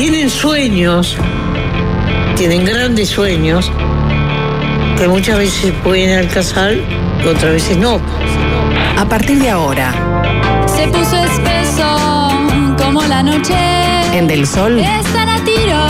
tienen sueños, tienen grandes sueños, que muchas veces pueden alcanzar y otras veces no. A partir de ahora, Se puso espeso como la noche. en Del Sol, Están a tiro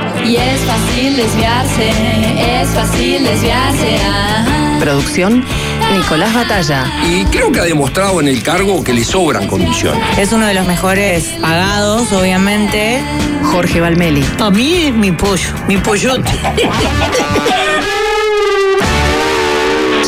Y es fácil desviarse. Es fácil desviarse. Producción, Nicolás Batalla. Y creo que ha demostrado en el cargo que le sobran condiciones. Es uno de los mejores pagados, obviamente. Jorge Valmeli. A mí es mi pollo, mi pollote.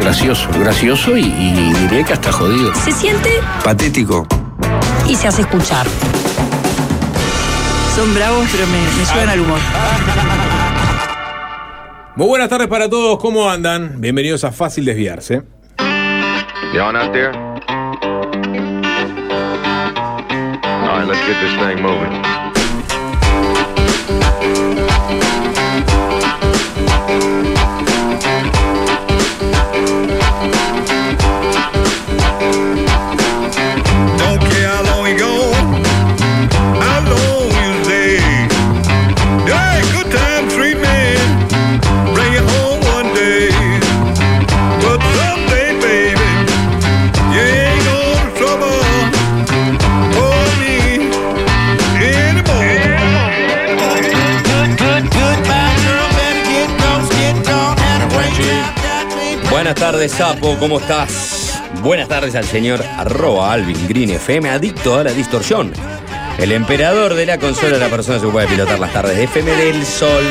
Gracioso, gracioso y, y diré que hasta jodido. Se siente Patético. Y se hace escuchar. Son bravos, pero me, me llevan al humor. Muy buenas tardes para todos, ¿cómo andan? Bienvenidos a Fácil Desviarse. Y'all out there? All right, let's get this thing moving. Tardes, Sapo, ¿cómo estás? Buenas tardes al señor arroba Alvin Green FM, adicto a la distorsión. El emperador de la consola, la persona que puede pilotar las tardes de FM del Sol.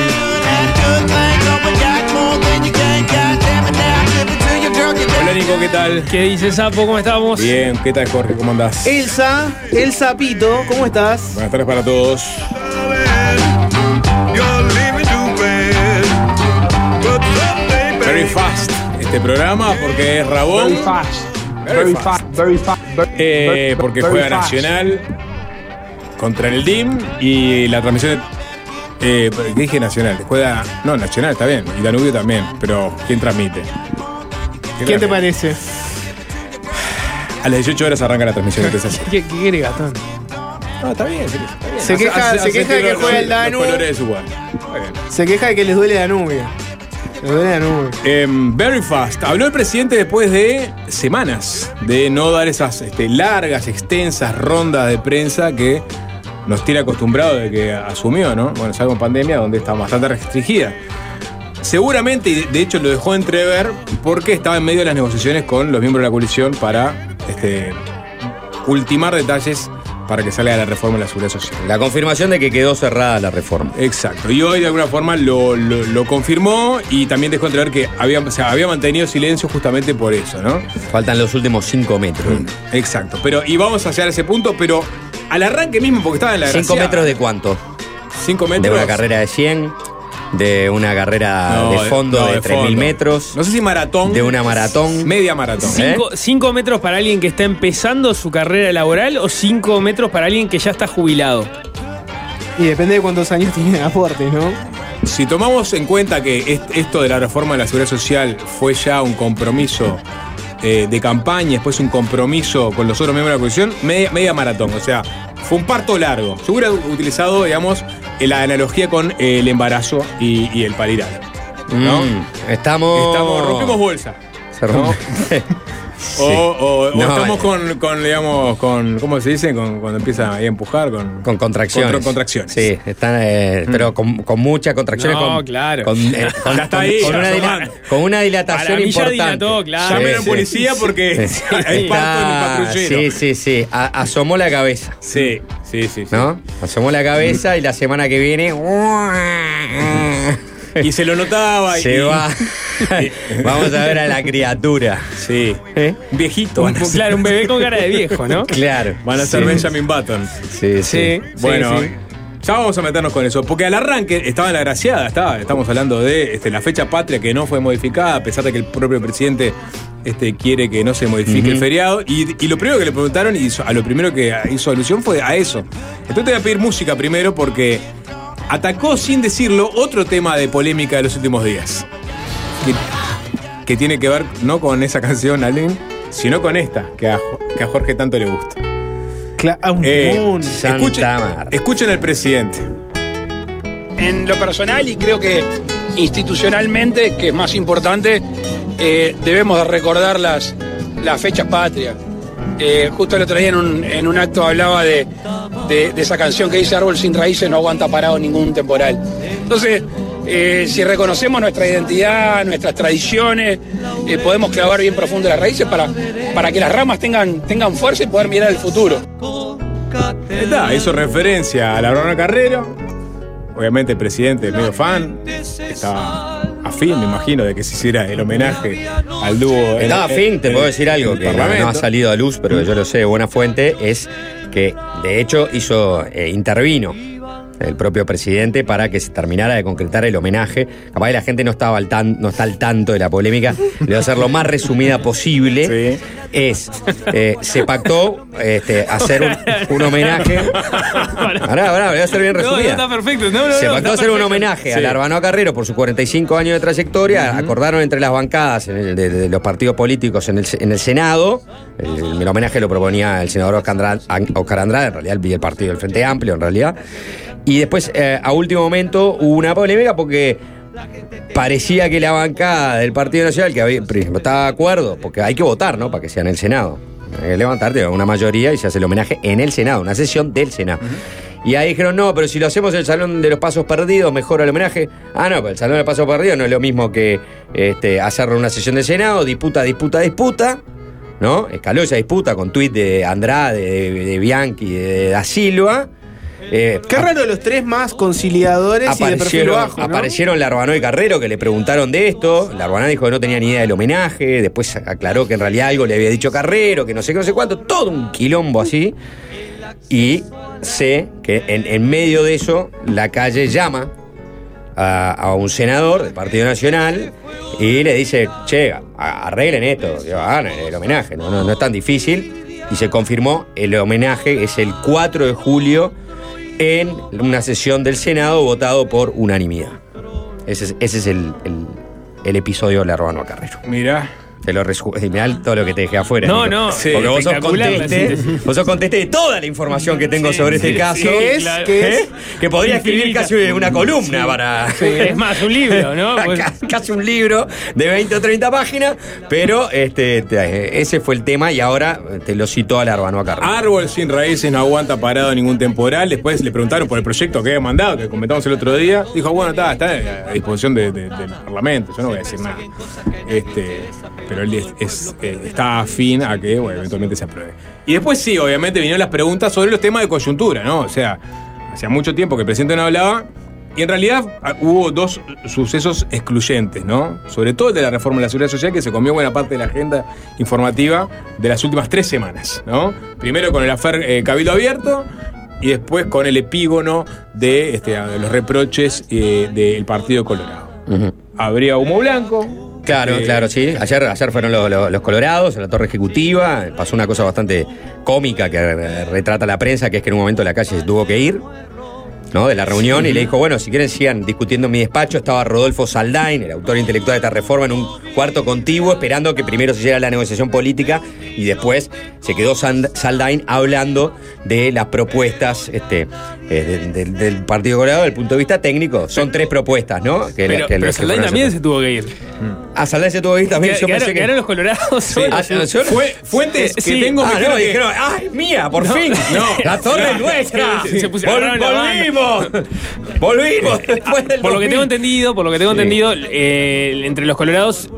Hola Nico, ¿qué tal? ¿Qué dice Sapo? ¿Cómo estamos? Bien, ¿qué tal Jorge? ¿Cómo andás? Elsa, el sapito, ¿cómo estás? Buenas tardes para todos. Very fast este programa porque es Rabón. Very fast. Very Very fast. fast. Very fast. very- Eh, porque very juega fast. Nacional contra el DIM y la transmisión. Eh, ¿Qué dije Nacional? Juega. No, Nacional está bien. Y Danubio también. Pero ¿quién transmite? ¿Quién te parece? A las 18 horas arranca la transmisión. ¿Qué, qué quiere Gastón? No, está bien, está bien. Se queja, hace- se hace queja de que juega el los Danu. colores de su guay. Está bien. Se queja de que les duele Danubio. Em, very fast. Habló el presidente después de semanas de no dar esas este, largas, extensas rondas de prensa que nos tiene acostumbrado de que asumió, ¿no? Bueno, es algo en pandemia donde está bastante restringida. Seguramente, y de hecho lo dejó entrever porque estaba en medio de las negociaciones con los miembros de la coalición para este, ultimar detalles para que salga la reforma de la seguridad social. La confirmación de que quedó cerrada la reforma. Exacto. Y hoy de alguna forma lo, lo- lo confirmó y también dejó entrever que había, o sea, había mantenido silencio justamente por eso, ¿no? Faltan los últimos 5 metros. Exacto. Pero, y vamos a llegar a ese punto, pero al arranque mismo, porque estaba en la 5 gracia- metros de cuánto? 5 De metros. una carrera de 100, de una carrera No, de fondo no, de, de 3.000 fondo. metros, No sé si maratón. de una maratón. Media maratón. ¿Eh? Cinco, cinco metros para alguien que está empezando su carrera laboral o cinco metros para alguien que ya está jubilado. Y depende de cuántos años tiene de aporte, ¿no? Si tomamos en cuenta que est- esto de la reforma de la seguridad social fue ya un compromiso eh, de campaña, después un compromiso con los otros miembros de la coalición, media, media maratón. O sea, fue un parto largo. Se hubiera utilizado, digamos, eh, la analogía con el embarazo y, y el paliral. ¿no? Mm, estamos. Estamos, rompimos bolsa. Se rompe. O, o- o No, estamos con, con, digamos, con, ¿cómo se dice? Con, cuando empieza ahí a empujar, con, Con contracciones. Con contracciones. Sí, están, eh, pero con, con muchas contracciones. No, con, claro. Con, eh, con- Ya está con- ahí, con ya una, dila- asomando. con una dilatación Para mí ya importante. dilató, claro. Llamen Sí, a la sí. policía porque Sí. hay parto en el Ah, patrullero. Sí, sí, sí. A- asomó la cabeza. Sí, sí, sí. sí. ¿No? Asomó la cabeza y la semana que viene. Y se lo notaba. Se y, va. Vamos a ver a la criatura. Sí. ¿Eh? Viejito. Un- claro, un bebé con cara de viejo, ¿no? Claro. Van a ser Sí. Benjamin Button. Sí, sí. Sí. Bueno, sí. ya vamos a meternos con eso. Porque al arranque estaba en la graciada, estaba, estamos hablando de este, la fecha patria que no fue modificada, a pesar de que el propio presidente este, quiere que no se modifique el feriado. Y, y lo primero que le preguntaron, y a lo primero que hizo alusión fue a eso. Entonces te voy a pedir música primero porque atacó sin decirlo otro tema de polémica de los últimos días. Que, que tiene que ver no con esa canción, Alin, sino con esta, que a, que a Jorge tanto le gusta. Cla- ah, un Eh, escuchen, escuchen al presidente. En lo personal y creo que institucionalmente, que es más importante, eh, debemos de recordar las, las fechas patrias. Eh, justo el otro día en un, en un acto hablaba de, de- de esa canción que dice Árbol sin raíces no aguanta parado ningún temporal. Entonces, eh, si reconocemos nuestra identidad, nuestras tradiciones, eh, podemos clavar bien profundo las raíces para, para que las ramas tengan, tengan fuerza y poder mirar el futuro. Está, hizo referencia a la Brona Carrero. Obviamente el presidente es medio fan. Estaba afín, me imagino, de que se hiciera el homenaje al dúo. Estaba fin, te en- puedo decir algo que no, ha salido a luz, pero yo lo sé buena fuente, es que de hecho hizo, eh, intervino el propio presidente para que se terminara de concretar el homenaje. Capaz que la gente no estaba al tan, no está al tanto de la polémica. Le voy a hacer lo más resumida posible. Es, eh, se pactó este, hacer un, un homenaje. Ahora, ahora, voy a hacer bien No, no, resumida. está perfecto. No, Se pactó hacer un homenaje a Sí. Larbano Carrero por sus 45 años de trayectoria. Acordaron entre las bancadas de, de los partidos políticos en el, en el Senado. El, el homenaje lo proponía el senador Oscar Andrade, Oscar Andrade, en realidad el, el partido del Frente Amplio, en realidad. Y después, eh, a último momento, hubo una polémica porque parecía que la bancada del Partido Nacional, que había- estaba de acuerdo, porque hay que votar, ¿no? Para que sea en el Senado. Hay que levantarte una mayoría y se hace el homenaje en el Senado, una sesión del Senado. Y ahí dijeron, no, pero si lo hacemos en el Salón de los Pasos Perdidos, mejora el homenaje. Ah, no, pero el Salón de los Pasos Perdidos no es lo mismo que este, hacerlo en una sesión del Senado, disputa, disputa, disputa. ¿No? Escaló esa disputa con tuit de Andrade, de, de Bianchi, de Da Silva. Eh, Qué raro los tres más conciliadores y de perfil aparecieron, bajo. ¿no? aparecieron Larbano y Carrero que le preguntaron de esto. Larbano dijo que no tenía ni idea del homenaje. Después aclaró que en realidad algo le había dicho Carrero, que no sé qué, no sé cuánto. Todo un quilombo así. Y sé que en, en medio de eso la calle llama a, a un senador del Partido Nacional y le dice, che, arreglen esto, hagan el homenaje, no, no, no es tan difícil. Y se confirmó, el homenaje es el 4 de julio en una sesión del Senado votado por unanimidad. Ese es, ese es el, el- episodio de la Carrero. Mira. Te lo resumo. Mirá todo lo que te dejé afuera. No, no, Porque vos sos conteste, vos sos conteste de toda la información que tengo Sí, sobre sí, este caso. sí, ¿Qué es? claro. ¿Qué es? Que podría escribir casi una columna para. Sí, es más, un libro, ¿no? Pues- Casi- un libro de 20 o 30 páginas, pero este, te- ese fue el tema y ahora te lo citó a Larbano acá. Árbol sin raíces no aguanta parado ningún temporal. Después le preguntaron por el proyecto que había mandado, que comentamos el otro día. Dijo, bueno, está, está a disposición de- de- del Parlamento. Yo no voy a decir nada. Este, pero él es- es, eh, está afín a que bueno, eventualmente se apruebe. Y después sí, obviamente vinieron las preguntas sobre los temas de coyuntura, ¿no? O sea, hacía mucho tiempo que el presidente no hablaba. Y en realidad ah, hubo dos sucesos excluyentes, ¿no? Sobre todo el de la reforma de la seguridad social, que se comió buena parte de la agenda informativa de las últimas tres semanas, ¿no? Primero con el afer eh, Cabildo Abierto y después con el epígono de, este, de los reproches eh, del Partido Colorado. Habría humo blanco. Claro, Eh, claro, sí. Ayer, ayer fueron los, los- los colorados a la torre ejecutiva. Pasó una cosa bastante cómica que eh, retrata la prensa, que es que en un momento la calle se tuvo que ir. ¿no? de la reunión y le dijo, bueno, si quieren sigan discutiendo en mi despacho, estaba Rodolfo Saldain, el autor intelectual de esta reforma, en un cuarto contiguo, esperando que primero se llegara la negociación política y después se quedó Sand- Saldain hablando de las propuestas este, eh, de- de- del Partido Colorado, desde el punto de vista técnico. Son tres propuestas, ¿no? Que Pero, que pero que Saldaña también se tuvo que ir. Ah, Saldaña se tuvo que ir también. Yo Quedaron- pensé que. quedaron los colorados solos. Ah, yo- Fue, fuentes que Sí. tengo ah, no, dijeron que- dijeron, ¡ay, mía, por No, fin! no. ¡La torre es Sí, nuestra! sí, se pusieron- Vol-. ¡Volvimos! ¡Volvimos! Después del Por lo que 2000. tengo entendido, por lo que tengo Sí. entendido, eh, entre los colorados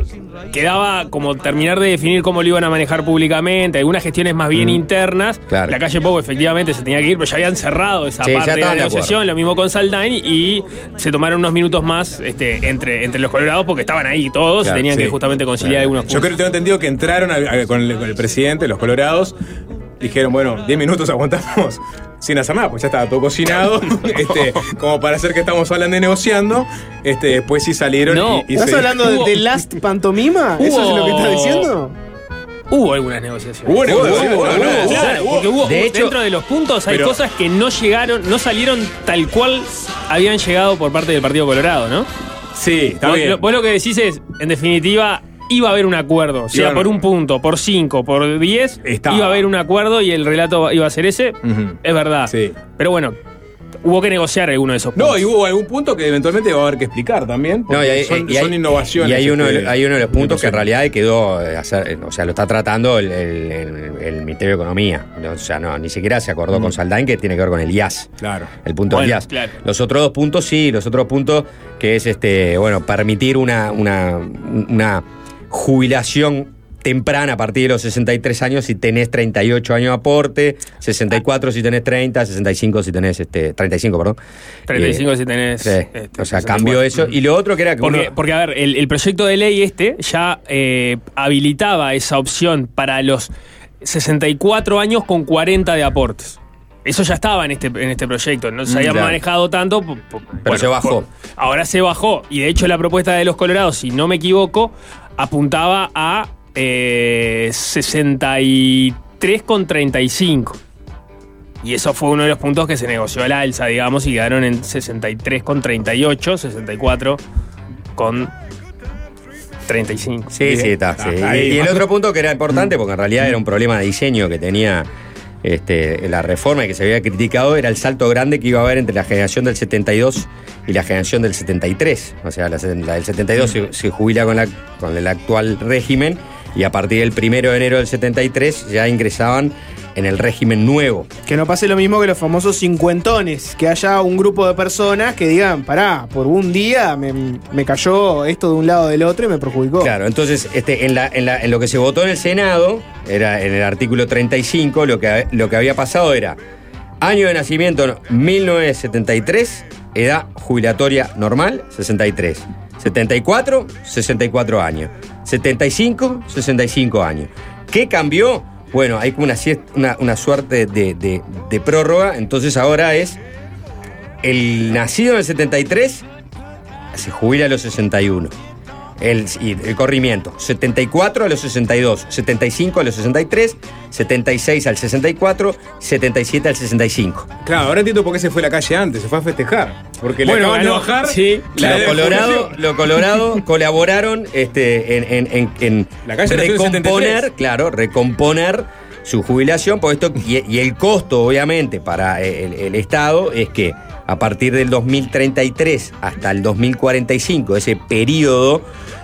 quedaba como terminar de definir cómo lo iban a manejar públicamente, algunas gestiones más bien internas. Mm. Claro. La calle Pogo efectivamente se tenía que ir, pero ya habían cerrado esa Sí, parte de la de negociación, lo mismo con Saldain, y se tomaron unos minutos más este, entre, entre los colorados porque estaban ahí todos Claro, y tenían sí. que justamente conciliar algunos Yo puntos. creo que tengo entendido que entraron a- a- con, el, con el presidente, los colorados, dijeron, bueno, 10 minutos aguantamos sin hacer nada, pues ya estaba todo cocinado, este, como para hacer que estamos hablando y negociando. Este, después sí salieron No, y, y ¿Estás se- hablando de Last Pantomima? ¿Eso es lo que estás diciendo? Hubo algunas negociaciones. Hubo negociaciones, Hubo, claro, porque hubo, De hecho- dentro de los puntos hay Pero- cosas que no llegaron, no salieron tal cual habían llegado por parte del Partido Colorado, ¿no? Sí, está vos, bien. lo, vos lo que decís es, en definitiva, iba a haber un acuerdo. Sea Iba a- por un punto, por cinco, por diez, Estaba. iba a haber un acuerdo y el relato iba a ser ese. Es verdad. Sí. Pero bueno, hubo que negociar alguno de esos puntos. No, y hubo algún punto que eventualmente va a haber que explicar también. No, y hay, son, y hay- son innovaciones. Y hay uno, este, hay uno de los puntos que en realidad quedó, eh, hacer- eh, o sea, lo está tratando el, el- el- el Ministerio de Economía. O sea, no, ni siquiera se acordó con Saldain que tiene que ver con el IAS. Claro. El punto del IAS. claro. Los otros dos puntos sí, los otros puntos que es este, bueno, permitir una, una, una jubilación temprana a partir de los 63 años si tenés 38 años de aporte, 64 si tenés 30, 65 si tenés este, 35, perdón. 35 Eh, si tenés. sí, este, o sea, 64. cambió eso. Y lo otro que era que Porque, uno- porque, a ver, el, el proyecto de ley este ya eh, habilitaba esa opción para los 64 años con 40 de aportes. Eso ya estaba en este, en este proyecto, no se Mm, había claro. manejado tanto. po- bueno, se bajó. por- ahora se bajó. Y de hecho la propuesta de los colorados, si no me equivoco, apuntaba a eh, 63 con 35. Y eso fue uno de los puntos que se negoció al alza, digamos, y quedaron en 63 con 38, 64 con 35. Sí, sí, está. sí. Y el otro punto que era importante, porque en realidad era un problema de diseño que tenía este, la reforma que se había criticado, era el salto grande que iba a haber entre la generación del 72 y la generación del 73. O sea, la, la del 72 se, se jubila con, la, con el actual régimen y a partir del primero de enero del 73 ya ingresaban en el régimen nuevo. Que no pase lo mismo que los famosos cincuentones, que haya un grupo de personas que digan, pará, por un día me, me cayó esto de un lado del otro y me perjudicó. Claro, entonces este, en, la- en la- en lo que se votó en el Senado, era en el artículo 35, lo que, lo que había pasado era año de nacimiento 1973, edad jubilatoria normal 63, 74, 64 años, 75, 65 años. ¿Qué cambió? Bueno, hay como una, suerte de prórroga, entonces ahora es el nacido en el 73 se jubila a los 61. El, el corrimiento. 74 a los 62, 75 a los 63, 76 al 64, 77 al 65. Claro, ahora entiendo por qué se fue a la calle antes, se fue a festejar. Porque le Bueno, acaban de ganó, bajar. sí, la Lo Colorado, lo Colorado colaboraron este, en, en- en- en La calle recomponer, 73. claro, recomponer su jubilación, porque esto, y, y el costo, obviamente, para el, el Estado es que a partir del 2033 hasta el 2045, ese periodo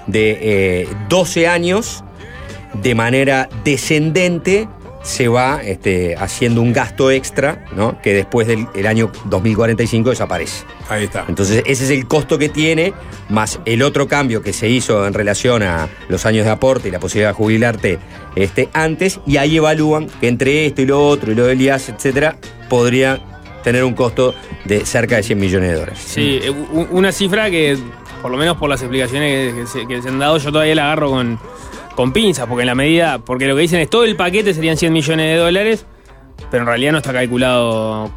de eh, 12 años, de manera descendente se va este, haciendo un gasto extra, ¿no? Que después del el año 2045 desaparece. Ahí está. Entonces, ese es el costo que tiene, más el otro cambio que se hizo en relación a los años de aporte y la posibilidad de jubilarte este, antes, y ahí evalúan que entre esto y lo otro, y lo del IAS, etcétera, podría tener un costo de cerca de 100 millones de dólares. Sí, eh, una cifra que, por lo menos por las explicaciones que se, que se han dado, yo todavía la agarro con, con pinzas, porque en la medida, porque lo que dicen es todo el paquete serían 100 millones de dólares, pero en realidad no está calculado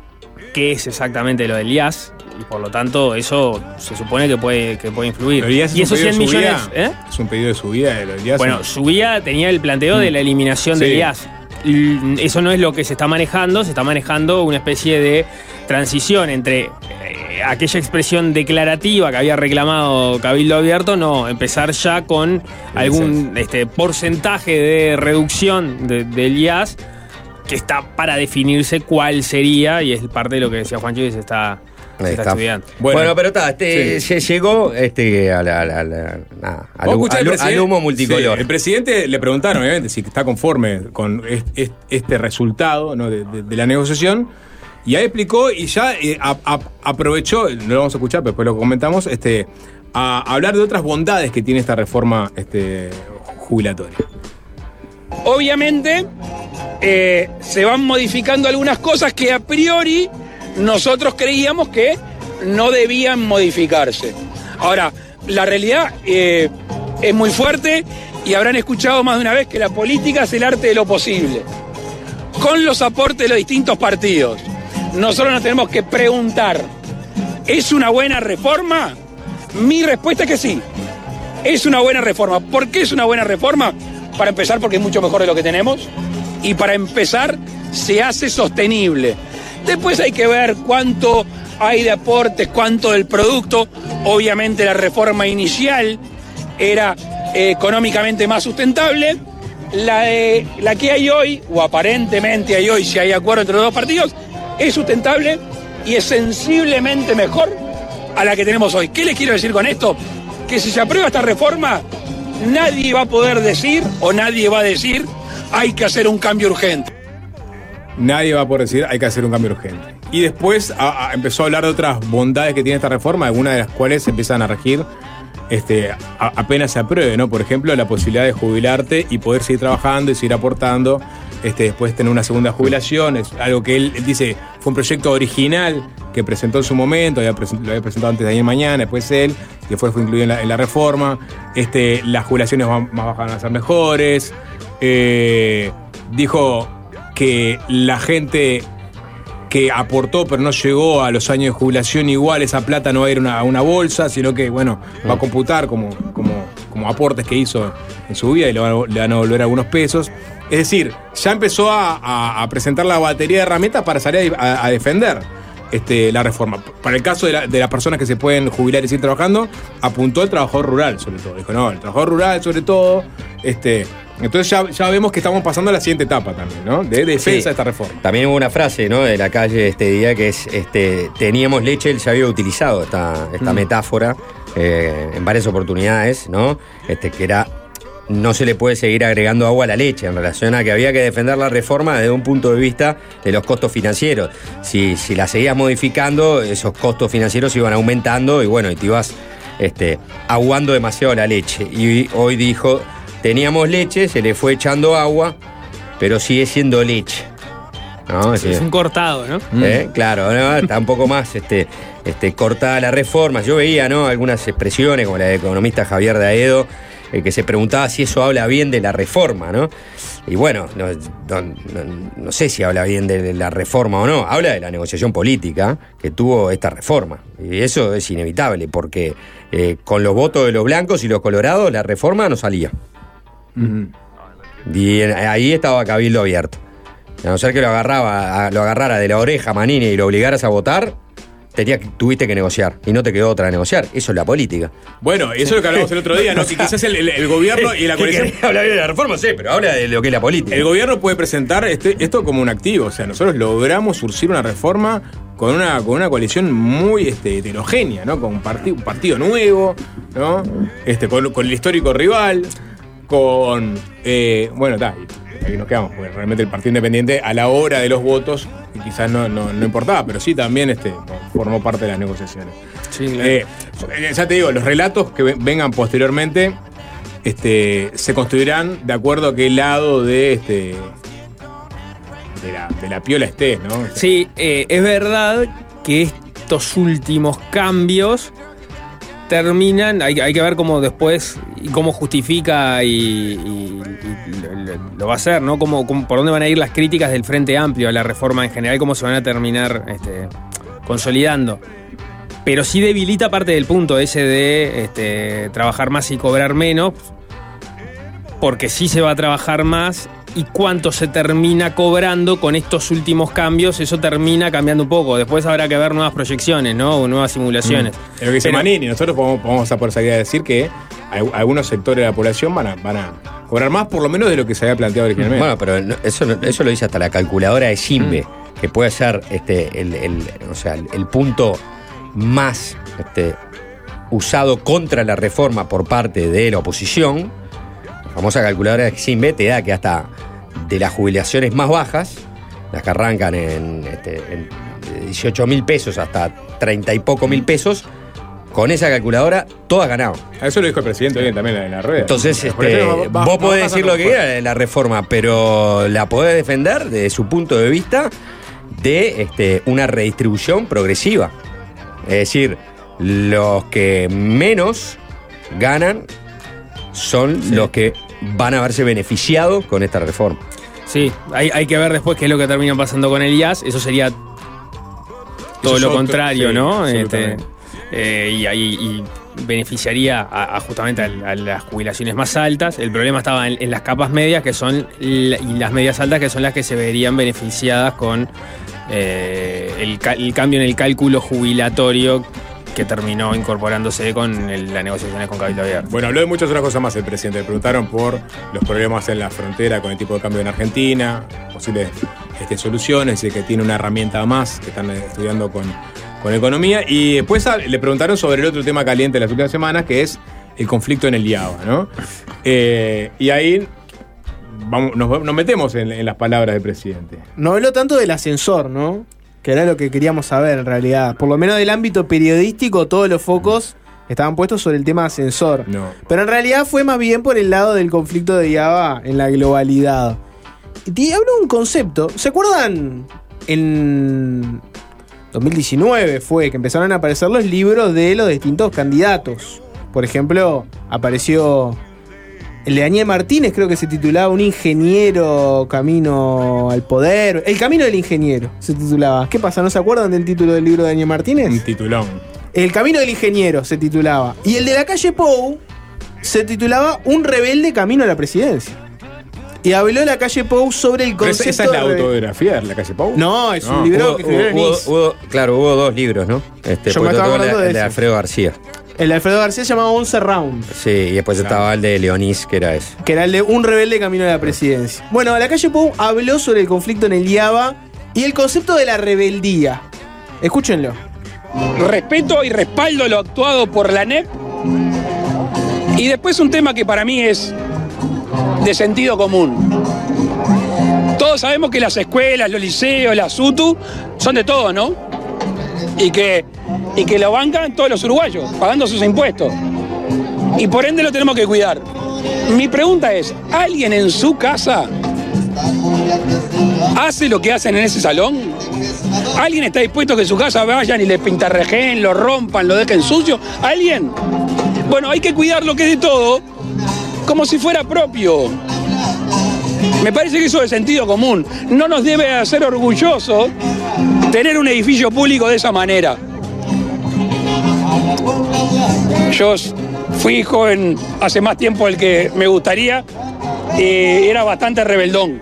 qué es exactamente lo del IAS, y por lo tanto eso se supone que puede, que puede influir. Es y un esos pedido 100 de millones, subida. ¿eh? Es un pedido de subida de los IAS. Bueno, subía tenía el planteo de la eliminación Sí. del IAS. Eso no es lo que se está manejando, se está manejando una especie de transición entre eh, aquella expresión declarativa que había reclamado Cabildo Abierto, no, empezar ya con algún este, porcentaje de reducción de- del IAS que está para definirse cuál sería, y es parte de lo que decía Juancho y se está, está estudiando. Bueno, pero está, este, se llegó este, a la- a la- a la- nada, al, al- al presidente- al humo multicolor. Sí, el presidente le preguntaron, obviamente, si está conforme con est- est- este resultado ¿no? de, de- de la negociación. Y ahí explicó y ya eh, a- a- aprovechó, no lo vamos a escuchar, pero después lo comentamos, este, a hablar de otras bondades que tiene esta reforma este, jubilatoria. Obviamente, eh, se van modificando algunas cosas que a priori nosotros creíamos que no debían modificarse. Ahora, la realidad eh, es muy fuerte y habrán escuchado más de una vez que la política es el arte de lo posible. Con los aportes de los distintos partidos, nosotros nos tenemos que preguntar, ¿es una buena reforma? Mi respuesta es que sí. Es una buena reforma. ¿Por qué es una buena reforma? Para empezar, porque es mucho mejor de lo que tenemos. Y para empezar, se hace sostenible. Después hay que ver cuánto hay de aportes, cuánto del producto. Obviamente la reforma inicial era eh, económicamente más sustentable. La, de- la que hay hoy, o aparentemente hay hoy, si hay acuerdo entre los dos partidos, es sustentable y es sensiblemente mejor a la que tenemos hoy. ¿Qué les quiero decir con esto? Que si se aprueba esta reforma, nadie va a poder decir o nadie va a decir hay que hacer un cambio urgente. Nadie va a poder decir hay que hacer un cambio urgente. Y después empezó a hablar de otras bondades que tiene esta reforma, algunas de las cuales empiezan a regir este, apenas se apruebe, ¿no? Por ejemplo, la posibilidad de jubilarte y poder seguir trabajando y seguir aportando, este, después tener una segunda jubilación, es algo que él, dice fue un proyecto original que presentó en su momento, lo había presentado antes de ayer mañana, después él, después fue incluido en la, la reforma, este, las jubilaciones van- más bajas van a ser mejores, eh, dijo que la gente que aportó pero no llegó a los años de jubilación, igual esa plata no va a ir a una, bolsa, sino que, bueno, va a computar como, como, como aportes que hizo en su vida y le van, a, le a volver algunos pesos. Es decir, ya empezó a, presentar la batería de herramientas para salir a, defender este, la reforma. Para el caso de las personas que se pueden jubilar y seguir trabajando, apuntó al trabajador rural, sobre todo. Dijo, no, el trabajador rural, sobre todo. Este, entonces ya, ya vemos que estamos pasando a la siguiente etapa también, ¿no? De defensa Sí. de esta reforma. También hubo una frase ¿no? de la calle este día que es este, teníamos leche, él ya había utilizado esta, esta Mm. metáfora eh, en varias oportunidades, ¿no? Este, que era no se le puede seguir agregando agua a la leche en relación a que había que defender la reforma desde un punto de vista de los costos financieros. Si, si la seguías modificando, esos costos financieros iban aumentando y bueno, y te ibas este, aguando demasiado la leche. Y hoy dijo, teníamos leche, se le fue echando agua, pero sigue siendo leche. ¿No? Es un cortado, ¿no? ¿Eh? Claro, ¿no? está un poco más este, este, cortada la reforma. Yo veía ¿no? algunas expresiones, como la del economista Javier de Aedo, eh, que se preguntaba si eso habla bien de la reforma, ¿no? Y bueno, no, no- no- no sé si habla bien de la reforma o no, habla de la negociación política que tuvo esta reforma. Y eso es inevitable, porque eh, con los votos de los blancos y los colorados, la reforma no salía. Y ahí estaba Cabildo abierto. A no ser que lo, agarraba, a- lo agarrara de la oreja Manini y lo obligaras a votar, tenía, tuviste que negociar. Y no te quedó otra de negociar. Eso es la política. Bueno, eso es lo que hablamos el otro día, ¿no? Que quizás el, el- el gobierno y la ¿Qué coalición. querés? Habla bien de la reforma, sí, pero habla de lo que es la política. El gobierno puede presentar este- esto como un activo. O sea, nosotros logramos surcir una reforma con una, con una coalición muy este, heterogénea, ¿no? Con un, un partido nuevo, ¿no? Este, con, con el histórico rival, con. eh, bueno, está. Ahí nos quedamos, porque realmente el Partido Independiente a la hora de los votos quizás no, no, no importaba, pero sí también este, formó parte de las negociaciones. Eh, eh, ya te digo, los relatos que ven- vengan posteriormente este, se construirán de acuerdo a qué lado de este de la, de la piola estés, ¿no? Sí, eh, es verdad que estos últimos cambios terminan, hay, hay que ver cómo después cómo justifica y, lo, va a hacer, ¿no? Cómo- por dónde van a ir las críticas del Frente Amplio a la reforma en general, cómo se van a terminar este, consolidando. Pero sí debilita parte del punto ese de este, trabajar más y cobrar menos, porque sí se va a trabajar más y cuánto se termina cobrando con estos últimos cambios, eso termina cambiando un poco. Después habrá que ver nuevas proyecciones, ¿no? O nuevas simulaciones. Mm. Es lo que dice Pero- Manini, nosotros vamos, vamos a por salir a decir que al- algunos sectores de la población van a, van a cobrar más, por lo menos de lo que se había planteado originalmente. Bueno, pero no- eso, eso lo dice hasta la calculadora de Simbe, que puede ser este, el, el- o sea, el, el punto más este, usado contra la reforma por parte de la oposición. La famosa calculadora de Simbe te da que hasta de las jubilaciones más bajas, las que arrancan en, este, en 18 mil pesos hasta 30 y poco mil pesos, con esa calculadora, todas ganado. Eso lo dijo el presidente hoy también en la rueda. Entonces, este, eso va- va- vos podés decir lo que quieras de la reforma, pero la podés defender desde su punto de vista de este, una redistribución progresiva. Es decir, los que menos ganan son los que van a verse beneficiados con esta reforma. Sí, hay, hay que ver después qué es lo que termina pasando con el IAS. Eso sería todo lo otro, contrario, sí, ¿no? Este, absolutamente. eh, y, ahí- y beneficiaría a, a justamente a, a las jubilaciones más altas. El problema estaba en, en las capas medias, que son la- y las medias altas, que son las que se verían beneficiadas con eh, el cambio en el cálculo jubilatorio que terminó incorporándose con el- las negociaciones con Cabildo Abierto. Bueno, habló de muchas otras cosas más el presidente. Le preguntaron por los problemas en la frontera con el tipo de cambio en Argentina, posibles este, soluciones, y que tiene una herramienta más que están eh, estudiando con, con economía. Y después le preguntaron sobre el otro tema caliente de las últimas semanas, que es el conflicto en el IABA, ¿no? Eh, y ahí vamos- nos, nos metemos en, en las palabras del presidente. No habló tanto del ascensor, ¿no? Que era lo que queríamos saber en realidad. Por lo menos del ámbito periodístico, todos los focos estaban puestos sobre el tema ascensor. No. Pero en realidad fue más bien por el lado del conflicto de Java en la globalidad. Y habló un concepto. ¿Se acuerdan? En 2019 fue que empezaron a aparecer los libros de los distintos candidatos. Por ejemplo, apareció el de Daniel Martínez, creo que se titulaba Un ingeniero camino al poder. El camino del ingeniero se titulaba. ¿Qué pasa? ¿No se acuerdan del título del libro de Daniel Martínez? Un titulón. El camino del ingeniero se titulaba. Y el de la calle Pou se titulaba Un rebelde camino a la presidencia. Y habló la calle Pou sobre el Pero esa, concepto. esa es la de autobiografía de la calle Pau. No, es un libro Hubo- que escribió hubo- Denis. hubo- claro, hubo dos libros, ¿no? Este, Yo me estaba el de-. Alfredo García. El de Alfredo García se llamaba 11 Round, Sí, y después estaba el de Leonís, que era ese. que era el de Un rebelde camino a la presidencia. Bueno, la calle Pou habló sobre el conflicto en el IABA y el concepto de la rebeldía. Escúchenlo. respeto y respaldo lo actuado por la NEP. Y después un tema que para mí es de sentido común. Todos sabemos que las escuelas, los liceos, las UTU son de todo, ¿no? Y que, y que lo bancan todos los uruguayos, pagando sus impuestos. Y por ende lo tenemos que cuidar. Mi pregunta es, ¿alguien en su casa hace lo que hacen en ese salón? ¿Alguien está dispuesto a que en su casa vayan y le pintarrejeen, lo rompan, lo dejen sucio? ¿Alguien? Bueno, hay que cuidar lo que es de todo como si fuera propio. Me parece que eso es sentido común. No nos debe hacer orgullosos tener un edificio público de esa manera. Yo fui joven hace más tiempo del que me gustaría. eh, era bastante rebeldón.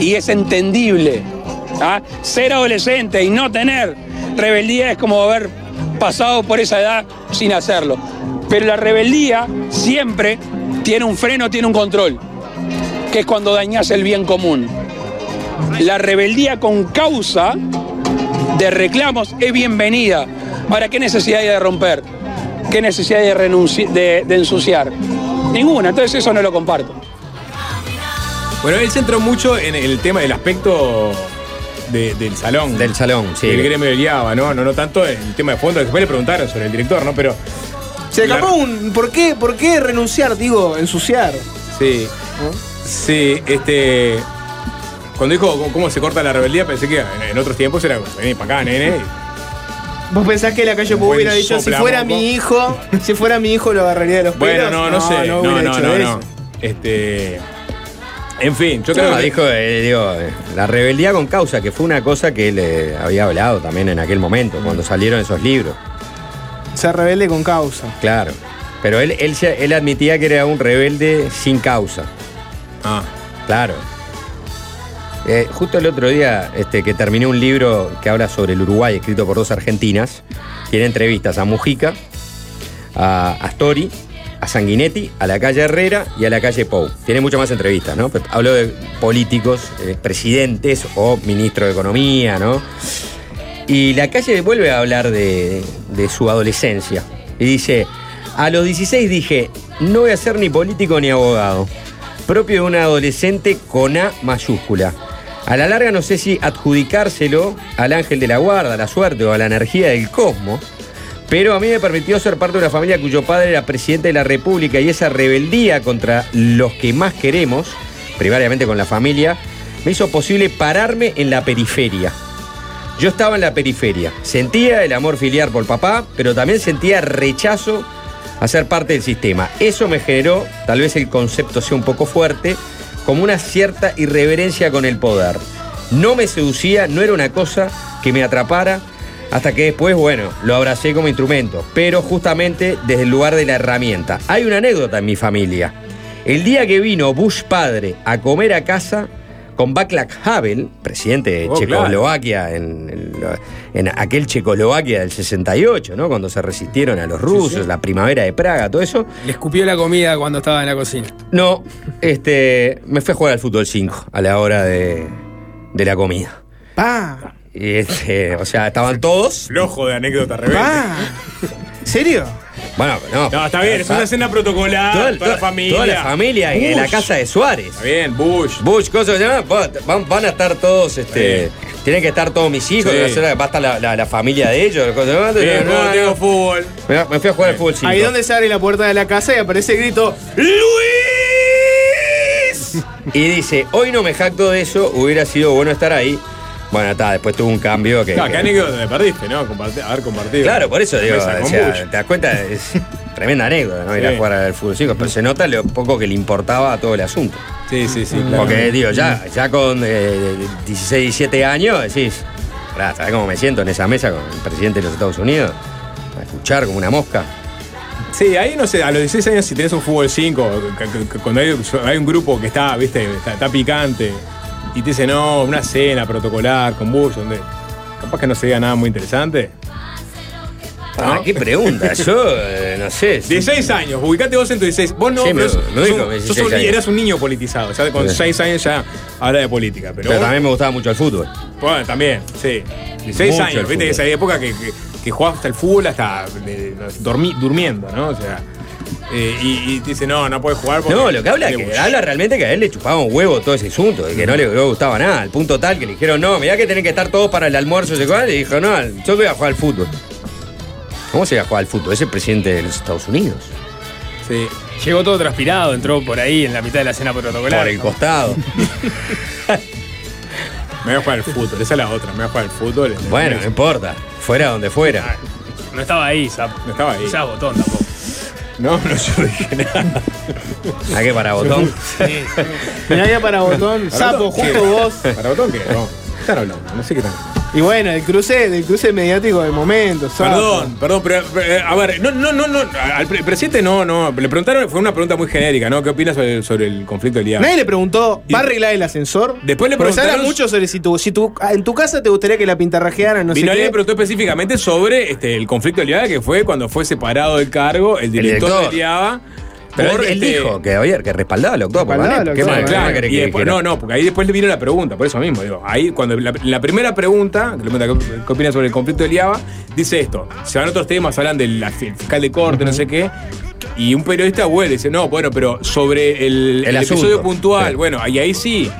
Y es entendible. ¿ah? Ser adolescente y no tener rebeldía es como haber pasado por esa edad sin hacerlo. Pero la rebeldía siempre tiene un freno, tiene un control, que es cuando dañas el bien común. La rebeldía con causa de reclamos es bienvenida. Ahora, ¿qué necesidad hay de romper? ¿Qué necesidad hay de, renunci- de, de ensuciar? Ninguna, entonces eso no lo comparto. Bueno, él se centró mucho en el tema del aspecto de- del salón. Del salón, sí. El gremio del IABA, ¿no? No, no tanto en el tema de fondo. Después le preguntaron sobre el director, ¿no? Pero. Se La- escapó un. ¿Por qué, ¿Por qué renunciar? Digo, ensuciar. Sí. Sí, este. Cuando dijo cómo- se corta la rebeldía, pensé que en, otros tiempos era vení para acá, nene. ¿Vos pensás que la calle Pou hubiera dicho si fuera mi hijo, si fuera mi hijo lo agarraría de los Bueno, pelos? no, no, sé. No, hubiera no, no, eso. no. Este. En fin, yo creo que. dijo, eh, digo, eh, la rebeldía con causa, que fue una cosa que él eh, había hablado también en aquel momento, cuando salieron esos libros. Ser rebelde con causa. Claro. Pero él, él, se- él admitía que era un rebelde sin causa. Ah. Claro. Eh, justo el otro día este, que terminé un libro que habla sobre el Uruguay, escrito por dos argentinas, tiene entrevistas a Mujica, a Astori, a Sanguinetti, a la calle Herrera y a la calle Pou. Tiene muchas más entrevistas, ¿no? Pero Hablo de políticos, eh, presidentes o ministro de Economía, ¿no? Y la calle vuelve a hablar de, de su adolescencia. Y dice, a los 16 dije, no voy a ser ni político ni abogado. Propio de un adolescente con A mayúscula. A la larga no sé si adjudicárselo al ángel de la guarda, a la suerte o a la energía del cosmos, pero a mí me permitió ser parte de una familia cuyo padre era presidente de la República y esa rebeldía contra los que más queremos, primariamente con la familia, me hizo posible pararme en la periferia. Yo estaba en la periferia, sentía el amor filial por papá, pero también sentía rechazo a ser parte del sistema. Eso me generó, tal vez el concepto sea un poco fuerte, como una cierta irreverencia con el poder. No me seducía, no era una cosa que me atrapara, hasta que después, bueno, lo abracé como instrumento, pero justamente desde el lugar de la herramienta. Hay una anécdota en mi familia. El día que vino Bush padre a comer a casa con Václav Havel, presidente de Oh, Checoslovaquia, en, en en aquel Checoslovaquia del 68, ¿no? Cuando se resistieron a los rusos, la primavera de Praga, todo eso. Le escupió la comida cuando estaba en la cocina. No, este, me fui a jugar al fútbol 5 a la hora de, de la comida. Pa. Y este, o sea, estaban todos. Flojo de anécdota rebelde. Pa. ¿Serio? Bueno, no. No, está bien, es una escena protocolar, Toda, toda, la familia. Toda la familia en la casa de Suárez. Está bien, Bush. Bush, cosas que se llaman, va- van, van a estar todos, este. Tienen que estar todos mis hijos, Sí. va a estar la, la- la familia de ellos. cosas No, no, no, tengo no. fútbol. Me, me fui a jugar al fútbol 5. Ahí donde se abre la puerta de la casa y aparece el grito ¡Luis! Y dice, hoy no me jacto de eso, hubiera sido bueno estar ahí. Bueno, está, después tuvo un cambio que. Claro, que- qué anécdota me perdiste, ¿no? Comparti- haber compartido. Claro, por eso digo, o sea, te das cuenta, es tremenda anécdota, ¿no? Ir a jugar al fútbol 5, pero se nota lo poco que le importaba a todo el asunto. Sí, sí, sí. claro. Porque, digo, ya, ya con eh, 16, 17 años decís, "Pará, ¿sabés cómo me siento en esa mesa con el presidente de los Estados Unidos? A escuchar como una mosca. Sí, ahí no sé, a los 16 años si tenés un fútbol 5, c- c- cuando hay, hay un grupo que está, viste, está, está picante, y te dice, no, una cena protocolar con Bush, donde capaz que no se diga nada muy interesante. Ah, qué pregunta, yo eh, no sé. 16 años, ubicate vos en tu 16. Vos no, Sí, pero sos- ubico, sos- 16 sos un- eras un niño politizado, ya con Sí. 6 años ya habla de política, pero, Pero también me gustaba mucho el fútbol. Bueno, también, sí. 16 Mucho años, viste que esa época que, que, que jugabas hasta el fútbol hasta dormi- durmiendo, ¿no? O sea, eh, y, dice, no, no puedes jugar porque. No, lo que habla, de que Bush. habla realmente que a él le chupaba un huevo todo ese asunto, de que no le, gustaba nada, al punto tal que le dijeron, no, mirá que tienen que estar todos para el almuerzo, y dijo, no, yo voy a jugar al fútbol. ¿Cómo se va a jugar al fútbol? Es el presidente de los Estados Unidos. Sí. Llegó todo transpirado, entró por ahí en la mitad de la cena protocolar. Por el costado. Me voy a jugar al fútbol, esa es la otra, me voy a jugar al fútbol. Bueno, no importa, fuera donde fuera. No estaba ahí, Zap. No estaba ahí. Botón tampoco. No, no, yo no dije nada. ¿A qué para botón? Mirá para botón, ¿Para sapo, justo vos. ¿Para botón qué? No. ¿qué Están hablando, no sé qué están Y bueno, el cruce, del cruce mediático del momento. Perdón, perdón, pero, pero, eh, a ver, no, no, no, no, al pre- presidente no, no, le preguntaron, fue una pregunta muy genérica, ¿no? ¿Qué opinas sobre, sobre el conflicto del IAB? Nadie le preguntó, ¿va a arreglar el ascensor? Después le se habla preguntaron- mucho sobre si, tu, si tu, en tu casa te gustaría que la pintarrajearan, no sé Vino qué. le preguntó específicamente sobre este, el conflicto del IABA, que fue cuando fue separado del cargo el director, director. del IABA. Pero por, él, él este, dijo que, oye, que respaldaba al doctor. Respaldaba ¿Qué más- Claro, y que después- no, no, porque ahí después le vino la pregunta, por eso mismo, digo, ahí cuando la, la primera pregunta, que le pregunta qué, opina sobre el conflicto del IABA, dice esto, se van otros temas, hablan del fiscal de corte, no sé qué, y un periodista vuelve y dice, no, bueno, pero sobre el, El el asunto, episodio puntual, sí. bueno, y ahí sí,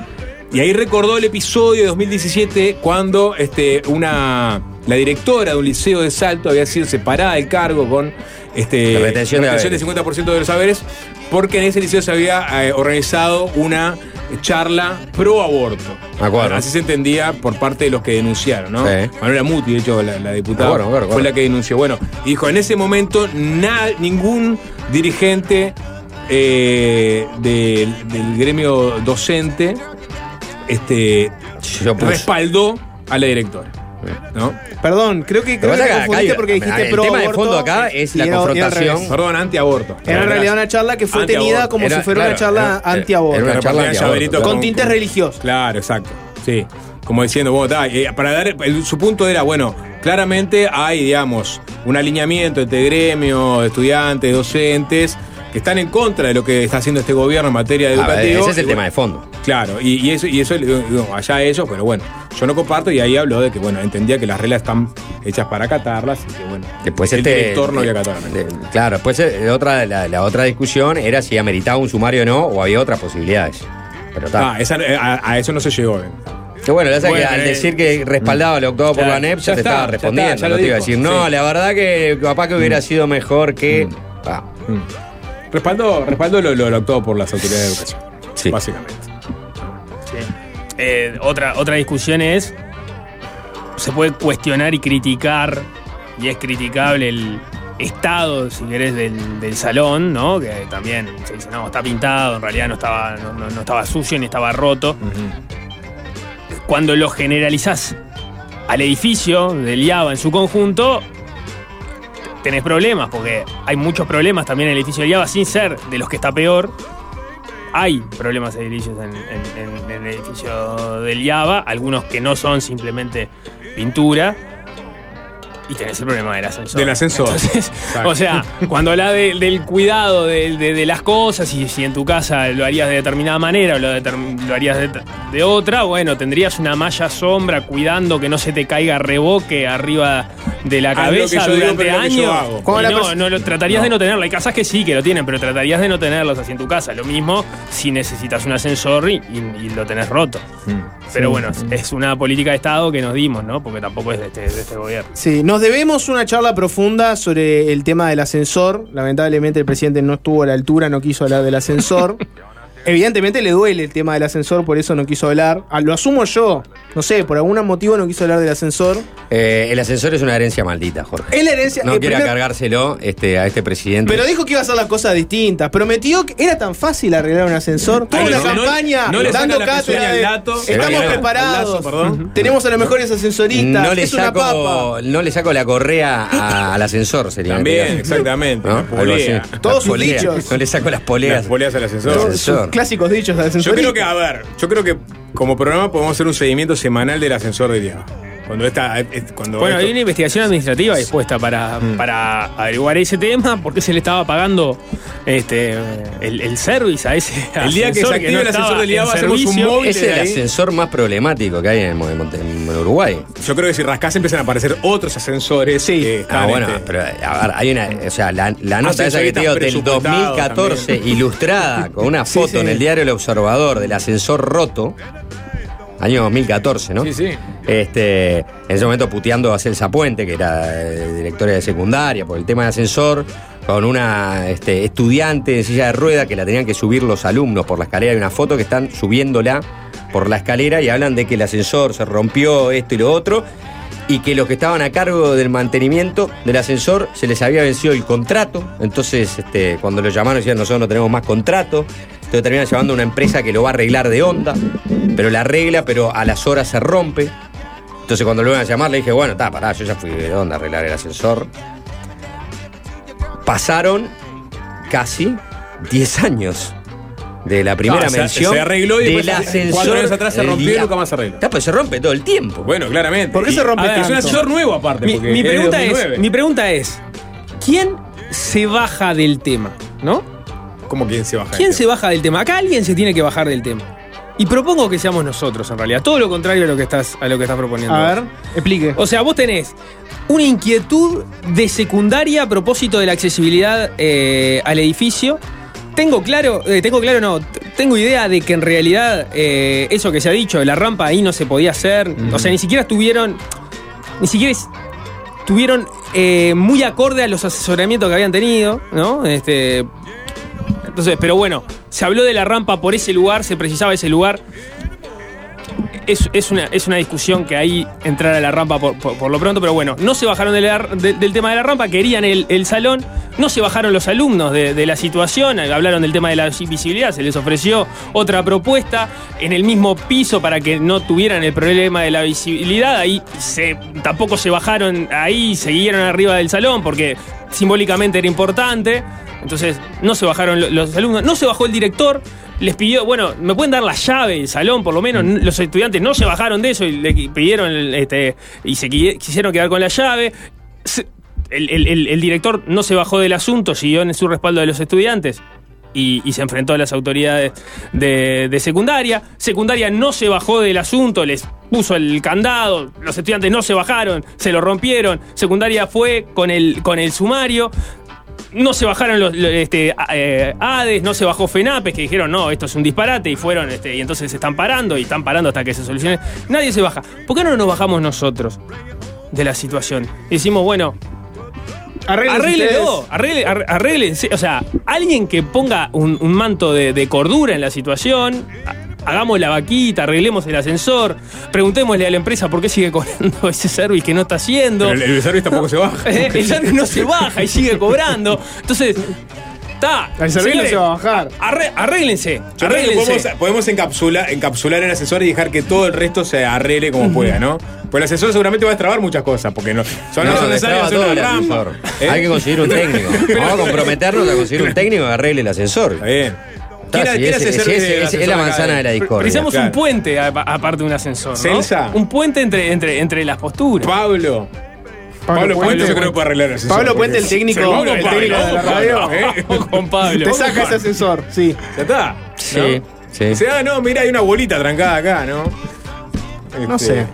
y ahí recordó el episodio de 2017 cuando este, una, la directora de un liceo de Salto había sido separada del cargo con este, La retención de del 50% de los saberes porque en ese liceo se había eh, organizado una charla pro aborto. Acuerdo. Así se entendía por parte de los que denunciaron, ¿no? Sí. Manuela Muti, de hecho, la, la diputada, acuerdo, acuerdo, fue la que denunció. Bueno, dijo, en ese momento na- ningún dirigente eh, del, del gremio docente este, respaldó a la directora. ¿No? Perdón, creo que, creo que acá confundiste porque dijiste el pro tema de fondo acá es la confrontación. Perdón, antiaborto. Era en realidad una charla que fue tenida como Era- si fuera una charla antiaborto. con tintes religiosos. Claro, exacto. Sí, como diciendo, bueno, está, eh, para dar, el- su punto era, bueno, claramente hay, digamos, un alineamiento entre gremio, estudiantes, docentes, que están en contra de lo que está haciendo este gobierno en materia educativa. ese es el Y tema de fondo. Claro, y, y eso, y eso allá ellos, pero bueno, yo no comparto y ahí habló de que, bueno, entendía que las reglas están hechas para acatarlas y que, bueno, Después el este. director no había acatado. de- claro, después eh, otra, la, la otra discusión era si ameritaba un sumario o no, o había otras posibilidades. Pero está. Ah, esa- a, a eso no se llegó. eh. Que bueno, la verdad es Bueno, que al eh, decir que respaldaba lo octavo por ya- la NEP, ya ya te estaba ya respondiendo. está, ya no lo te iba a decir, no, sí. la verdad que capaz que hubiera sido mejor que. Ah, Respaldo, respaldo lo, lo, lo actuado por las autoridades de educación. Sí. Básicamente. Eh, otra, otra discusión es, se puede cuestionar y criticar, y es criticable el estado, si querés, del, del salón, ¿no? Que también se dice, no, está pintado, en realidad no estaba, no, no- no estaba sucio ni estaba roto. Cuando lo generalizás al edificio del IABA en su conjunto, tenés problemas, porque hay muchos problemas también en el edificio del IABA, sin ser de los que está peor, hay problemas edilicios en, el edificio del IABA, algunos que no son simplemente pintura. Y tenés el problema del ascensor. Del ascensor. Entonces, o sea, cuando hablas de- del cuidado de, de- de las cosas y si en tu casa lo harías de determinada manera o lo, harías de, de otra, bueno, tendrías una malla sombra cuidando que no se te caiga reboque arriba de la que cabeza digo, durante pero años. no, no lo tratarías No. de no tenerlo. Hay casas que sí que lo tienen, pero tratarías de no tenerlos así en tu casa. Lo mismo si necesitas un ascensor y, y lo tenés roto. Pero Sí. bueno, es una política de Estado que nos dimos, ¿no? Porque tampoco es de este, de este gobierno. Sí, nos debemos una charla profunda sobre el tema del ascensor. Lamentablemente el presidente no estuvo a la altura, no quiso hablar del ascensor. Evidentemente le duele el tema del ascensor, por eso no quiso hablar. Ah, lo asumo yo. No sé, por algún motivo no quiso hablar del ascensor. eh, el ascensor es una herencia maldita, Jorge. Es la herencia. No eh, quiera primer- cargárselo este, a este presidente. Pero dijo que iba a hacer las cosas distintas. Prometió que era tan fácil arreglar un ascensor. Tuvo Ahí una no- campaña no le dando saca la pezuña cátedra al de, lato. Estamos Al lazo, preparados. perdón. Tenemos a los mejores ascensoristas. no le, es una papa. saco, no le saco la correa a- al ascensor, sería. También, exactamente. ¿No? La Algo polea. así. Todos Las sus poleas. dichos. No le saco las poleas. Las poleas al ascensor. Clásicos dichos de Yo creo que, a ver, yo creo que como programa podemos hacer un seguimiento semanal del ascensor de Diego. Cuando está. es- Cuando Bueno, esto- hay una investigación administrativa dispuesta para, para averiguar ese tema, porque se le estaba pagando este, el, el service a ese El día que se active no el ascensor del IABA, hacemos un móvil. Es el ahí. ascensor más problemático que hay en, en Uruguay. Yo creo que si rascás empiezan a aparecer otros ascensores. Sí. que Ah, bueno, este, pero a ver, hay una, o sea, la, la nota esa que te digo del Ascensoristas 2014 presupuestados ilustrada con una Sí, foto sí. en el diario El Observador del ascensor roto, año 2014, ¿no? Sí, sí. Este, en ese momento puteando a Celsa Puente, que era eh, directora de secundaria, por el tema del ascensor, con una este, estudiante en silla de rueda que la tenían que subir los alumnos por la escalera. Hay una foto que están subiéndola por la escalera y hablan de que el ascensor se rompió, esto y lo otro, y que los que estaban a cargo del mantenimiento del ascensor se les había vencido el contrato. Entonces, este, cuando lo llamaron, decían: Nosotros no tenemos más contrato. Entonces terminan llevando a una empresa que lo va a arreglar de onda, pero la arregla, pero a las horas se rompe. Entonces cuando lo iban a llamar le dije, bueno, está, pará, yo ya fui de onda a arreglar el ascensor. Pasaron casi 10 años de la primera No, se- mención se arregló y del ascensor. cuatro años atrás se rompió y nunca más se arregló. Está, pues se rompe todo el tiempo. Bueno, claramente. ¿Por qué Y- se rompe ver, Es un ascensor nuevo aparte. Mi, porque mi es de pregunta es, 2009. mi pregunta es, ¿quién se baja del tema? ¿No? ¿Cómo quién se baja? ¿Quién del se baja del tema? Acá alguien se tiene que bajar del tema. Y propongo que seamos nosotros, en realidad. Todo lo contrario a lo que estás, a lo que estás proponiendo. A ver, explique. O sea, vos tenés una inquietud de secundaria a propósito de la accesibilidad eh, al edificio. Tengo claro, eh, tengo claro, no, tengo idea de que en realidad eh, eso que se ha dicho, la rampa ahí no se podía hacer. O sea, ni siquiera estuvieron, ni siquiera es- estuvieron eh, muy acorde a los asesoramientos que habían tenido, ¿no? Este, pero bueno, se habló de la rampa por ese lugar, se precisaba ese lugar. Es, una, es una discusión que ahí entrar a la rampa por, por- lo pronto, pero bueno, no se bajaron de del tema de la rampa, querían el, el salón, no se bajaron los alumnos de, la situación, hablaron del tema de la visibilidad, se les ofreció otra propuesta en el mismo piso para que no tuvieran el problema de la visibilidad, ahí tampoco se bajaron ahí, siguieron arriba del salón porque simbólicamente era importante. Entonces, no se bajaron lo- los alumnos, no se bajó el director, les pidió, bueno, me pueden dar la llave del salón, por lo menos. Mm. Los estudiantes no se bajaron de eso y le pidieron este, y se qui- quisieron quedar con la llave. El, el- el- el director no se bajó del asunto, siguió en su respaldo de los estudiantes. Y, y se enfrentó a las autoridades de, de secundaria. Secundaria no se bajó del asunto, les puso el candado, los estudiantes no se bajaron, se lo rompieron. Secundaria fue con el, con el sumario. No se bajaron los, los, este, eh, ADES, no se bajó FENAPES, que dijeron, no, esto es un disparate, y fueron, este, y entonces se están parando, y están parando hasta que se solucione. Nadie se baja. ¿Por qué no nos bajamos nosotros de la situación? Y decimos, bueno, Arreglen Arréglelo, ustedes. arregle- ar- arréglense. O sea, alguien que ponga un, un manto de, de cordura en la situación, hagamos la vaquita, arreglemos el ascensor, preguntémosle a la empresa por qué sigue cobrando ese service que no está haciendo. Pero el, el service tampoco se baja. Eh, el service no se baja y sigue cobrando. Entonces, está. El servicio se va a bajar. arre- arréglense, podemos, podemos encapsular, encapsular el asesor y dejar que todo el resto se arregle como pueda, ¿no? Pues el asesor seguramente va a destrabar muchas cosas, porque no, son No, necesarias todo el ascensor. ¿Eh? Hay que conseguir un técnico. Vamos a comprometernos a conseguir un técnico que arregle el ascensor. Está bien. ¿Quién- sí, ese- ese- ese- ese es ascensor la manzana de la discordia. Precisamos Claro. un puente aparte de un ascensor. ¿no? ¿Celsa? Un puente entre, entre, entre las posturas. Pablo. Pablo, Puente, yo creo que puede arreglar el ascensor. Pablo Puente, el técnico, el Pablo, de la radio. Pablo, ¿eh? Con Pablo. Te saca ese ascensor, sí. Ya está. Sí, sí. Dice, ah, no, mira, hay una bolita trancada acá, ¿no? No Este, sé.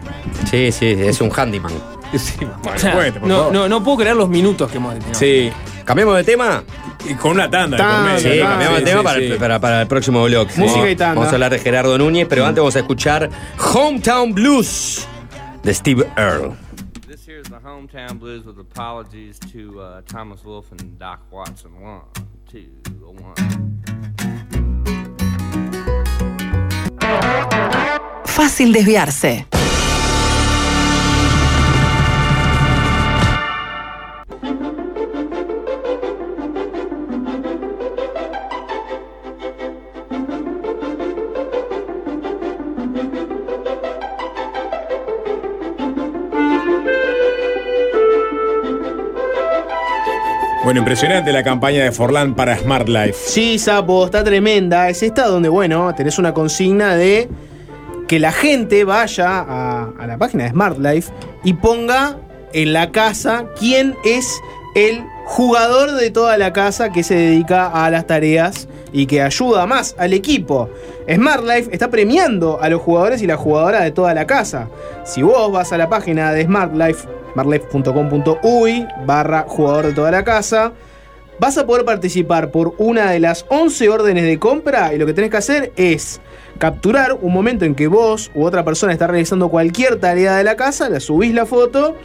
Sí, sí, es un handyman. Sí, bueno, O sea, Puente, por no, favor. no, no puedo creer los minutos que hemos detenido. Sí. ¿Cambiamos de tema? Y con una tanda, Tanda, de por medio. Sí, cambiamos Sí, tema sí, para, sí. El, para, para el próximo blog. Música Vamos- y tanda. Vamos a hablar de Gerardo Núñez, pero antes vamos a escuchar Hometown Blues de Steve Earle. This here's the hometown blues with apologies to uh, Thomas Wolfe and Doc Watson. One, two, one. Fácil desviarse. Impresionante la campaña de Forlán para Smart Life. Sí, Sapo, está tremenda. Es esta donde, bueno, tenés una consigna de que la gente vaya a, a la página de Smart Life y ponga en la casa quién es el jugador de toda la casa que se dedica a las tareas y que ayuda más al equipo. Smart Life está premiando a los jugadores y las jugadoras de toda la casa. Si vos vas a la página de Smart Life, smartlife.com.uy barra jugador de toda la casa, vas a poder participar por una de las 11 órdenes de compra y lo que tenés que hacer es capturar un momento en que vos u otra persona está realizando cualquier tarea de la casa, la subís la foto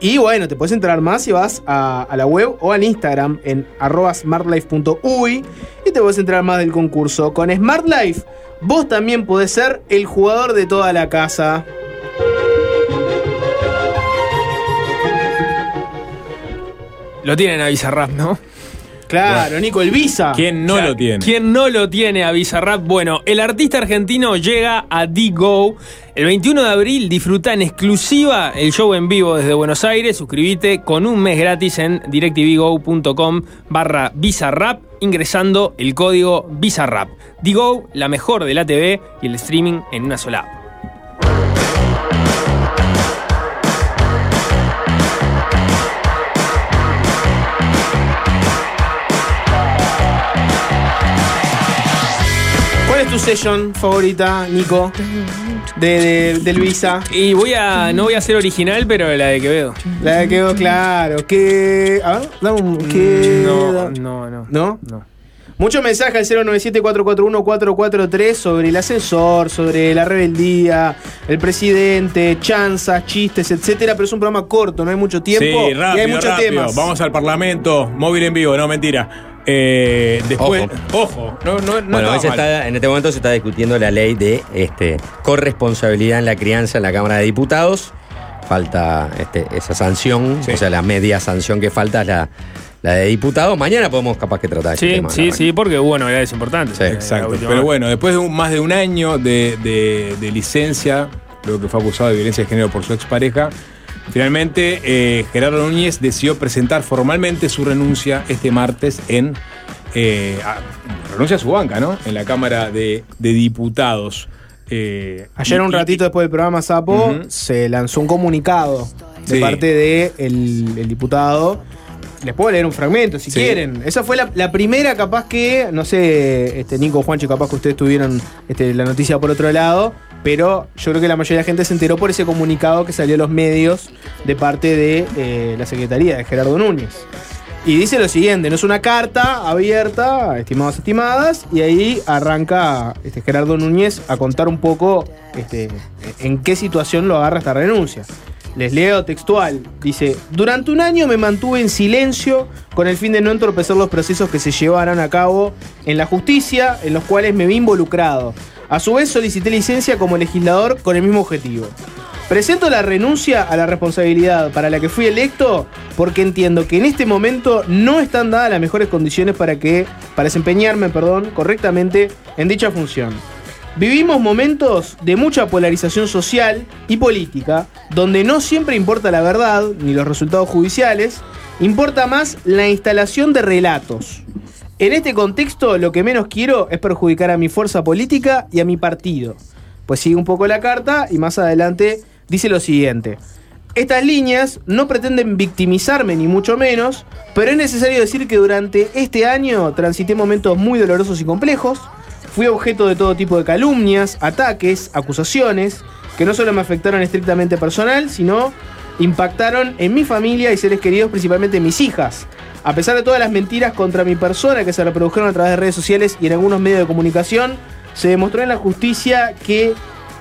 y bueno, te puedes enterar más si vas a, a la web o al Instagram en smartlife.uy y te puedes enterar más del concurso. Con Smart Life, vos también podés ser el jugador de toda la casa. Lo tienen a Bizarrap, ¿no? Claro, Nico, el Visa. ¿Quién no O sea, lo tiene? ¿Quién no lo tiene a Bizarrap? Bueno, el artista argentino llega a D-Go. El 21 de abril disfruta en exclusiva el show en vivo desde Buenos Aires. Suscríbete con un mes gratis en directvgo.com barra Bizarrap ingresando el código Bizarrap. D-Go, la mejor de la TV y el streaming en una sola app. Tu session favorita, Nico? De, de- Visa. Y voy a. No voy a ser original, pero la de Quevedo. La que quedó claro. Que. A ver, dame un. Que, No, no, no. ¿No? No. Muchos mensajes al 097-441-443 sobre el ascensor, sobre la rebeldía, el presidente, chanzas, chistes, etcétera. Pero es un programa corto, no hay mucho tiempo Sí, rápido, y hay muchos rápido. temas. Vamos al Parlamento, móvil en vivo, no, mentira. Eh, después, ojo, no, no, no Bueno, está- en este momento se está discutiendo la ley de este, corresponsabilidad en la crianza en la Cámara de Diputados. Falta este, esa sanción, o sea, la media sanción que falta es la, la de diputados. Mañana podemos capaz que tratar ese Sí, tema. sí, sí, porque hubo novedades importantes. Sí, Eh, Exacto. Pero bueno, después de un- más de un año de, de- de licencia, luego que fue acusado de violencia de género por su expareja, finalmente eh, Gerardo Núñez decidió presentar formalmente su renuncia este martes en. eh, a- renuncia a su banca, ¿no? En la Cámara de, de Diputados. Eh, Ayer, un ratito después del programa Sapo, se lanzó un comunicado de Sí. parte del de el diputado. Les puedo leer un fragmento si Sí. quieren. Esa fue la, la primera, capaz que, no sé, este, Nico, Juancho, capaz que ustedes tuvieron este, la noticia por otro lado, pero yo creo que la mayoría de la gente se enteró por ese comunicado que salió a los medios de parte de eh, la Secretaría de Gerardo Núñez. Y dice lo siguiente, no es una carta abierta, estimados, estimadas, y ahí arranca este, Gerardo Núñez a contar un poco este, en qué situación lo agarra esta renuncia. Les leo textual, dice, durante un año me mantuve en silencio con el fin de no entorpecer los procesos que se llevaran a cabo en la justicia, en los cuales me vi involucrado. A su vez solicité licencia como legislador con el mismo objetivo. Presento la renuncia a la responsabilidad para la que fui electo porque entiendo que en este momento no están dadas las mejores condiciones para que para desempeñarme, perdón, correctamente en dicha función. Vivimos momentos de mucha polarización social y política, donde no siempre importa la verdad ni los resultados judiciales, importa más la instalación de relatos. En este contexto, lo que menos quiero es perjudicar a mi fuerza política y a mi partido. Pues sigue un poco la carta y más adelante dice lo siguiente. Estas líneas no pretenden victimizarme ni mucho menos, pero es necesario decir que durante este año transité momentos muy dolorosos y complejos. Fui objeto de todo tipo de calumnias, ataques, acusaciones, que no solo me afectaron estrictamente personal, sino impactaron en mi familia y seres queridos, principalmente en mis hijas. A pesar de todas las mentiras contra mi persona que se reprodujeron a través de redes sociales y en algunos medios de comunicación, se demostró en la justicia que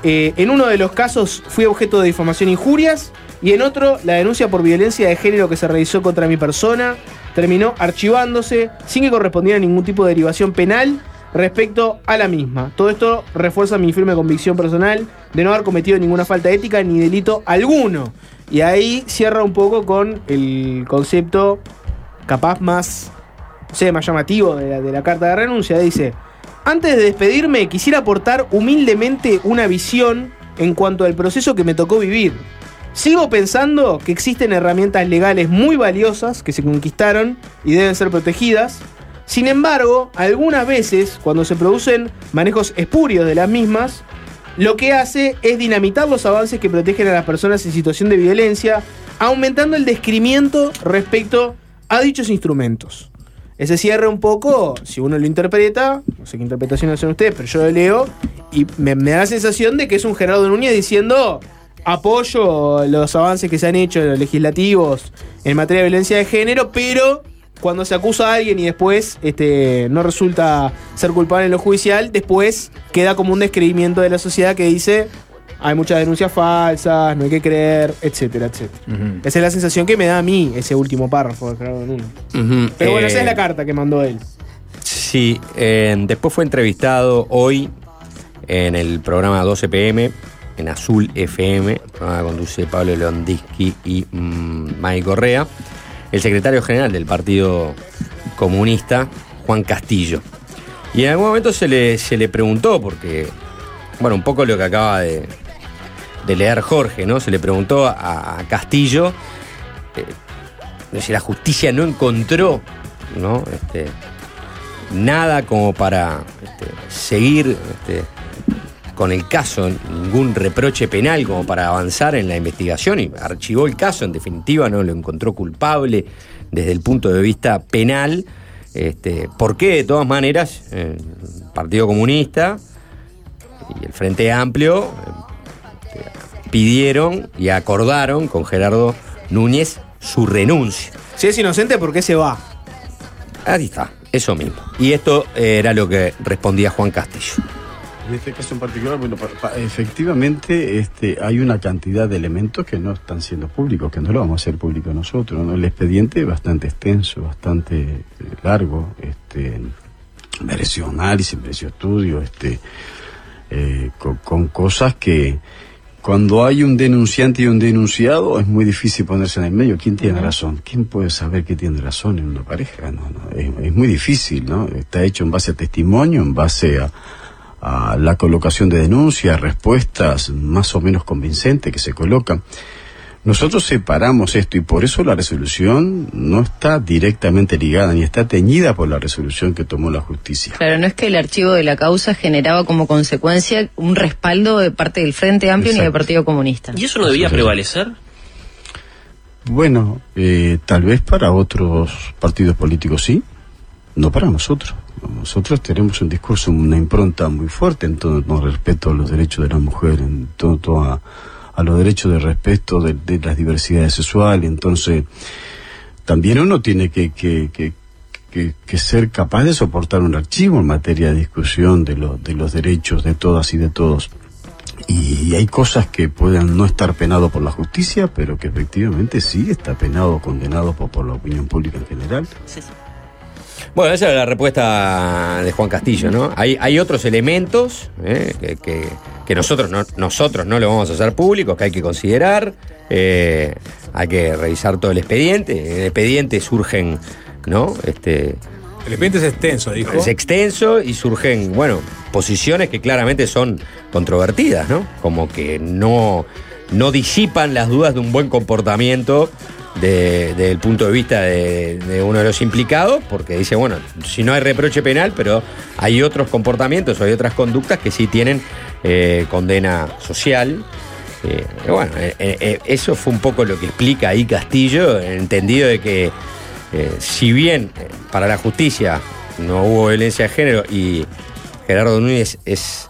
eh, en uno de los casos fui objeto de difamación e injurias y en otro la denuncia por violencia de género que se realizó contra mi persona terminó archivándose sin que correspondiera ningún tipo de derivación penal respecto a la misma. Todo esto refuerza mi firme convicción personal de no haber cometido ninguna falta ética ni delito alguno. Y ahí cierra un poco con el concepto capaz más, sé, más llamativo de la, de la carta de renuncia. Dice, antes de despedirme quisiera aportar humildemente una visión en cuanto al proceso que me tocó vivir. Sigo pensando que existen herramientas legales muy valiosas que se conquistaron y deben ser protegidas. Sin embargo, algunas veces, cuando se producen manejos espurios de las mismas, lo que hace es dinamitar los avances que protegen a las personas en situación de violencia, aumentando el descrimiento respecto a dichos instrumentos. Ese cierre un poco, si uno lo interpreta, no sé qué interpretación hacen ustedes, pero yo lo leo y me, me da la sensación de que es un Gerardo Núñez diciendo apoyo los avances que se han hecho en los legislativos en materia de violencia de género, pero cuando se acusa a alguien y después este, no resulta ser culpable en lo judicial, después queda como un descreimiento de la sociedad que dice hay muchas denuncias falsas, no hay que creer, etcétera, etcétera. Esa es la sensación que me da a mí ese último párrafo de Gerardo. Ujú, Pero bueno, eh, esa es la carta que mandó él. Sí, eh, después fue entrevistado hoy en el programa 12 pm, en Azul FM, el programa que conduce Pablo Londisky y mm, Mike Correa, el secretario general del Partido Comunista, Juan Castillo. Y en algún momento se le, se le preguntó, porque, bueno, un poco lo que acaba de, de leer Jorge, ¿no? Se le preguntó a, Castillo eh, si la justicia no encontró, ¿no? Este, nada como para este, seguir este, con el caso, ningún reproche penal como para avanzar en la investigación y archivó el caso, en definitiva no lo encontró culpable desde el punto de vista penal. Este, ¿Por qué? De todas maneras, eh, el Partido Comunista y el Frente Amplio eh, este, pidieron y acordaron con Gerardo Núñez su renuncia. Si es inocente, ¿por qué se va? Ahí está, eso mismo. Y esto eh, era lo que respondía Juan Castillo. En este caso en particular, bueno, pa- pa- efectivamente este, hay una cantidad de elementos que no están siendo públicos, que no lo vamos a hacer público nosotros. ¿no? El expediente es bastante extenso, bastante eh, largo, este, mereció análisis, mereció estudio, este, eh, con, con cosas que cuando hay un denunciante y un denunciado es muy difícil ponerse en el medio. ¿Quién tiene razón? ¿Quién puede saber que tiene razón en una pareja? No, no, es, es muy difícil, ¿no? Está hecho en base a testimonio, en base a, a la colocación de denuncias, respuestas más o menos convincentes que se colocan. Nosotros separamos esto y por eso la resolución no está directamente ligada ni está teñida por la resolución que tomó la justicia. Claro, no es que el archivo de la causa generaba como consecuencia un respaldo de parte del Frente Amplio ni del. Partido Comunista. ¿Y eso no debía prevalecer? Bueno, eh, tal vez para otros partidos políticos sí, no para nosotros. Nosotros tenemos un discurso, una impronta muy fuerte en todo con respeto a los derechos de la mujer, en todo a, a los derechos de respeto de, las diversidades sexuales. Entonces, también uno tiene que, que, que, que- que ser capaz de soportar un archivo en materia de discusión de, los de los derechos de todas y de todos. Y hay cosas que puedan no estar penado por la justicia, pero que efectivamente sí está penado o condenado por, por la opinión pública en general. Bueno, esa es la respuesta de Juan Castillo, ¿no? Hay, hay otros elementos ¿eh? que, que- que nosotros no, nosotros no lo vamos a hacer públicos, que hay que considerar, eh, hay que revisar todo el expediente. En el expediente surgen, ¿no? Este, El expediente es extenso, dijo. es extenso y surgen, bueno, posiciones que claramente son controvertidas, ¿no? Como que no, no disipan las dudas de un buen comportamiento de- desde el punto de vista de, uno de los implicados, porque dice, bueno, si no hay reproche penal, pero hay otros comportamientos o hay otras conductas que sí tienen eh, condena social. Eh, bueno, eh, eso fue un poco lo que explica ahí Castillo, entendido de que si bien para la justicia no hubo violencia de género y Gerardo Núñez es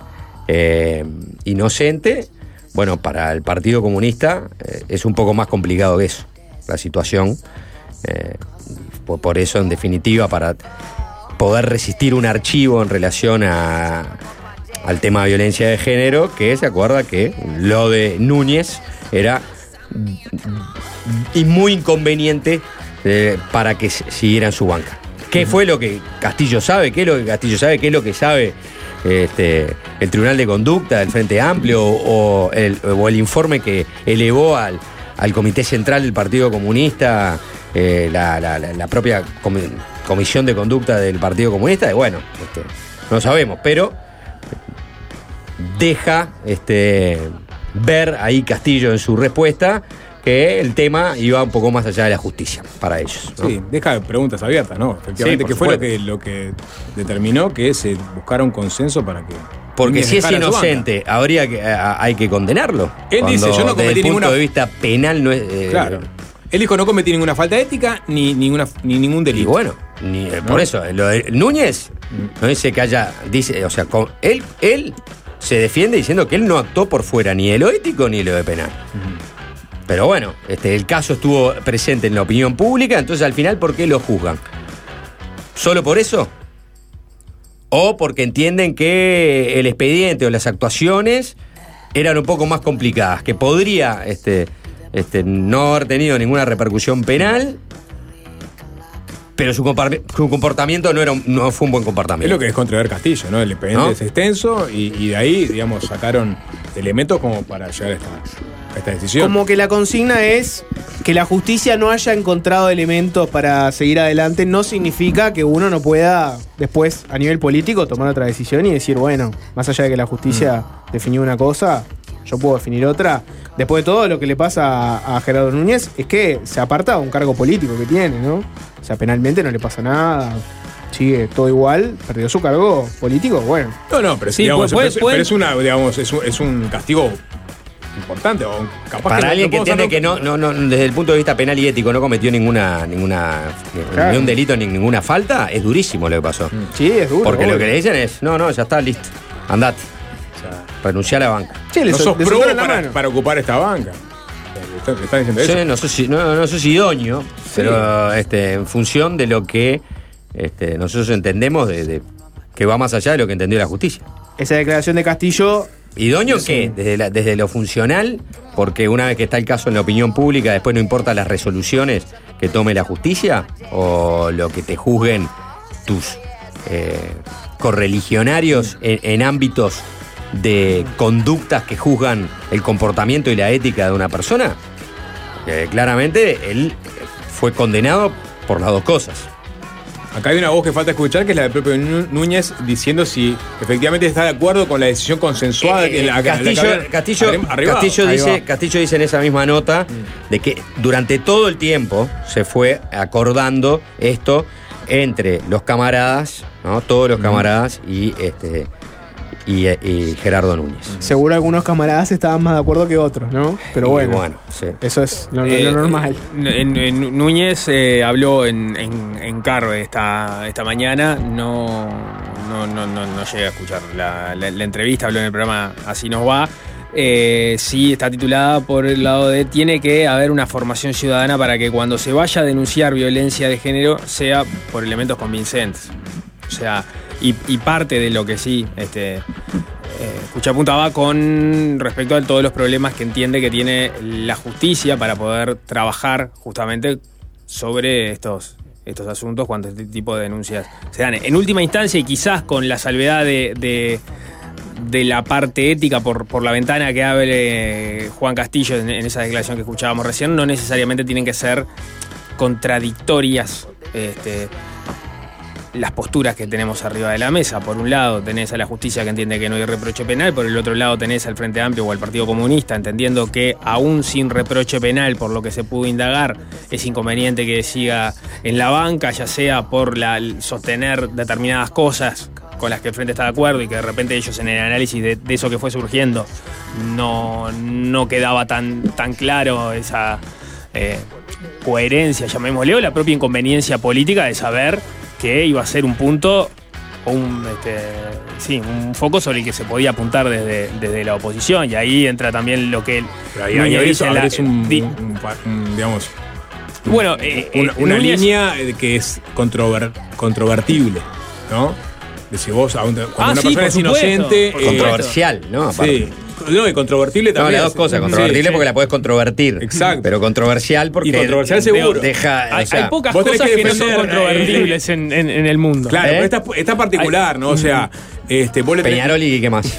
inocente, bueno, para el Partido Comunista es un poco más complicado que eso, la situación. Eh, por, eso, en definitiva, para poder resistir un archivo en relación a, al tema de violencia de género, que se acuerda que lo de Núñez era y muy inconveniente eh, para que s- siguiera en su banca. ¿Qué fue lo que Castillo sabe? ¿Qué es lo que Castillo sabe? ¿Qué es lo que sabe este, el Tribunal de Conducta del Frente Amplio o el, o el informe que elevó al, al Comité Central del Partido Comunista, eh, la, la- la- la propia comi- Comisión de Conducta del Partido Comunista? Y bueno, este, no sabemos, pero deja este, ver ahí Castillo en su respuesta que el tema iba un poco más allá de la justicia para ellos. ¿no? Sí, deja preguntas abiertas, ¿no? Efectivamente, Sí, ¿qué fue lo que, lo que determinó que se buscara un consenso para que. Porque si es inocente, habría que, a- hay que condenarlo. Él dice, yo no desde cometí punto ninguna- de vista penal no es. eh, Claro. Él dijo no cometí ninguna falta ética ni, ninguna, ni ningún delito. Y bueno, ni- eh, ¿No? por eso, lo de Núñez no dice que haya. Dice, o sea, con- él, él se defiende diciendo que él no actuó por fuera ni de lo ético ni de lo de penal. Pero bueno, este, el caso estuvo presente en la opinión pública, entonces al final, ¿por qué lo juzgan? ¿Solo por eso? ¿O porque entienden que el expediente o las actuaciones eran un poco más complicadas, que podría este, este, no haber tenido ninguna repercusión penal, pero su, comportamiento no, era, un- no fue un buen Es comportamiento? lo que es contraver Castillo, ¿no? El expediente ¿No? es extenso y, y de ahí, digamos, sacaron elementos como para llegar a esta, esta decisión. Como que la consigna es que la justicia no haya encontrado elementos para seguir adelante, no significa que uno no pueda después, a nivel político, tomar otra decisión y decir, bueno, más allá de que la justicia definió una cosa, yo puedo definir otra. Después de todo, lo que le pasa a, Gerardo Núñez es que se aparta de un cargo político que tiene, ¿no? O sea, penalmente no le pasa nada. Sigue todo igual, perdió su cargo político, bueno. No, no, pero, Sí, digamos, puede- pero- puede- pero es una, digamos, es un, es un castigo importante. O capaz Para que alguien no que entiende que no, no, no, desde el punto de vista penal y ético no cometió ninguna, ninguna Claro. ni un delito ni ninguna falta, es durísimo lo que pasó. Sí, es duro. Porque lo que le dicen es, no, no, ya está, listo, andate. Renunciá a la banca. Sí, le no sos pro para, para ocupar esta banca. Están- le están diciendo Sí, eso. no, sos, no, no sos idóneo, pero este, en función de lo que este, nosotros entendemos de, de- que va más allá de lo que entendió la justicia. Esa declaración de Castillo ¿Idóneo qué? Desde, la- desde lo funcional, porque una vez que está el caso en la opinión pública, después no importa las resoluciones que tome la justicia o lo que te juzguen tus eh, correligionarios en, en ámbitos de conductas que juzgan el comportamiento y la ética de una persona. Eh, claramente él fue condenado por las dos cosas. Acá hay una voz que falta escuchar, que es la del propio Nú- Núñez, diciendo si efectivamente está de acuerdo con la decisión consensuada. que la- la que Eh, Castillo, había Castillo, dice. Castillo dice en esa misma nota de que durante todo el tiempo se fue acordando esto entre los camaradas, ¿no? todos los camaradas y este y, y Gerardo Núñez. Seguro algunos camaradas estaban más de acuerdo que otros, ¿no? Pero Y bueno, bueno, sí. eso es lo, lo Eh, normal. En- en- Núñez eh, habló en, en, en Carve esta, esta mañana, no, no, no, no, no llegué a escuchar la, la- la entrevista, habló en el programa Así nos va. Eh, sí, está titulada por el lado de tiene que haber una formación ciudadana para que cuando se vaya a denunciar violencia de género sea por elementos convincentes. O sea, y, parte de lo que sí, este, eh, Escucha apuntaba con respecto a todos los problemas que entiende que tiene la justicia para poder trabajar justamente sobre estos, estos asuntos cuando este tipo de denuncias se dan. En última instancia, y quizás con la salvedad de, de- de la parte ética por, por la ventana que hable Juan Castillo en, en esa declaración que escuchábamos recién, no necesariamente tienen que ser contradictorias. Este, las posturas que tenemos arriba de la mesa. Por un lado tenés a la justicia que entiende que no hay reproche penal, por el otro lado tenés al Frente Amplio o al Partido Comunista entendiendo que aún sin reproche penal, por lo que se pudo indagar, es inconveniente que siga en la banca, ya sea por la, sostener determinadas cosas con las que el Frente está de acuerdo y que de repente ellos en el análisis de, eso que fue surgiendo no, no quedaba tan, tan claro esa eh, coherencia, llamémosle, o la propia inconveniencia política de saber que iba a ser un punto o un, este, sí, un foco sobre el que se podía apuntar desde, desde la oposición. Y ahí entra también lo que Pero ahí, ahí en la- abrís un, di- un- un pa- un, digamos, Bueno, eh, una, eh, una Núñez- línea que es controver- controvertible, ¿no? De si vos, cuando Ah, una sí, persona es supuesto, inocente. eh, Controversial, ¿no? Sí. No, y controvertible No, también. las dos cosas, controvertible sí. porque la podés controvertir. Exacto. Pero controversial porque. Y controversial seguro. Deja. hay, o sea, hay pocas cosas que que, no son controvertibles en, en- en el mundo. Claro, ¿Eh? pero esta, esta particular, ¿no? O sea, este, vos le tenés- Peñarol y qué más.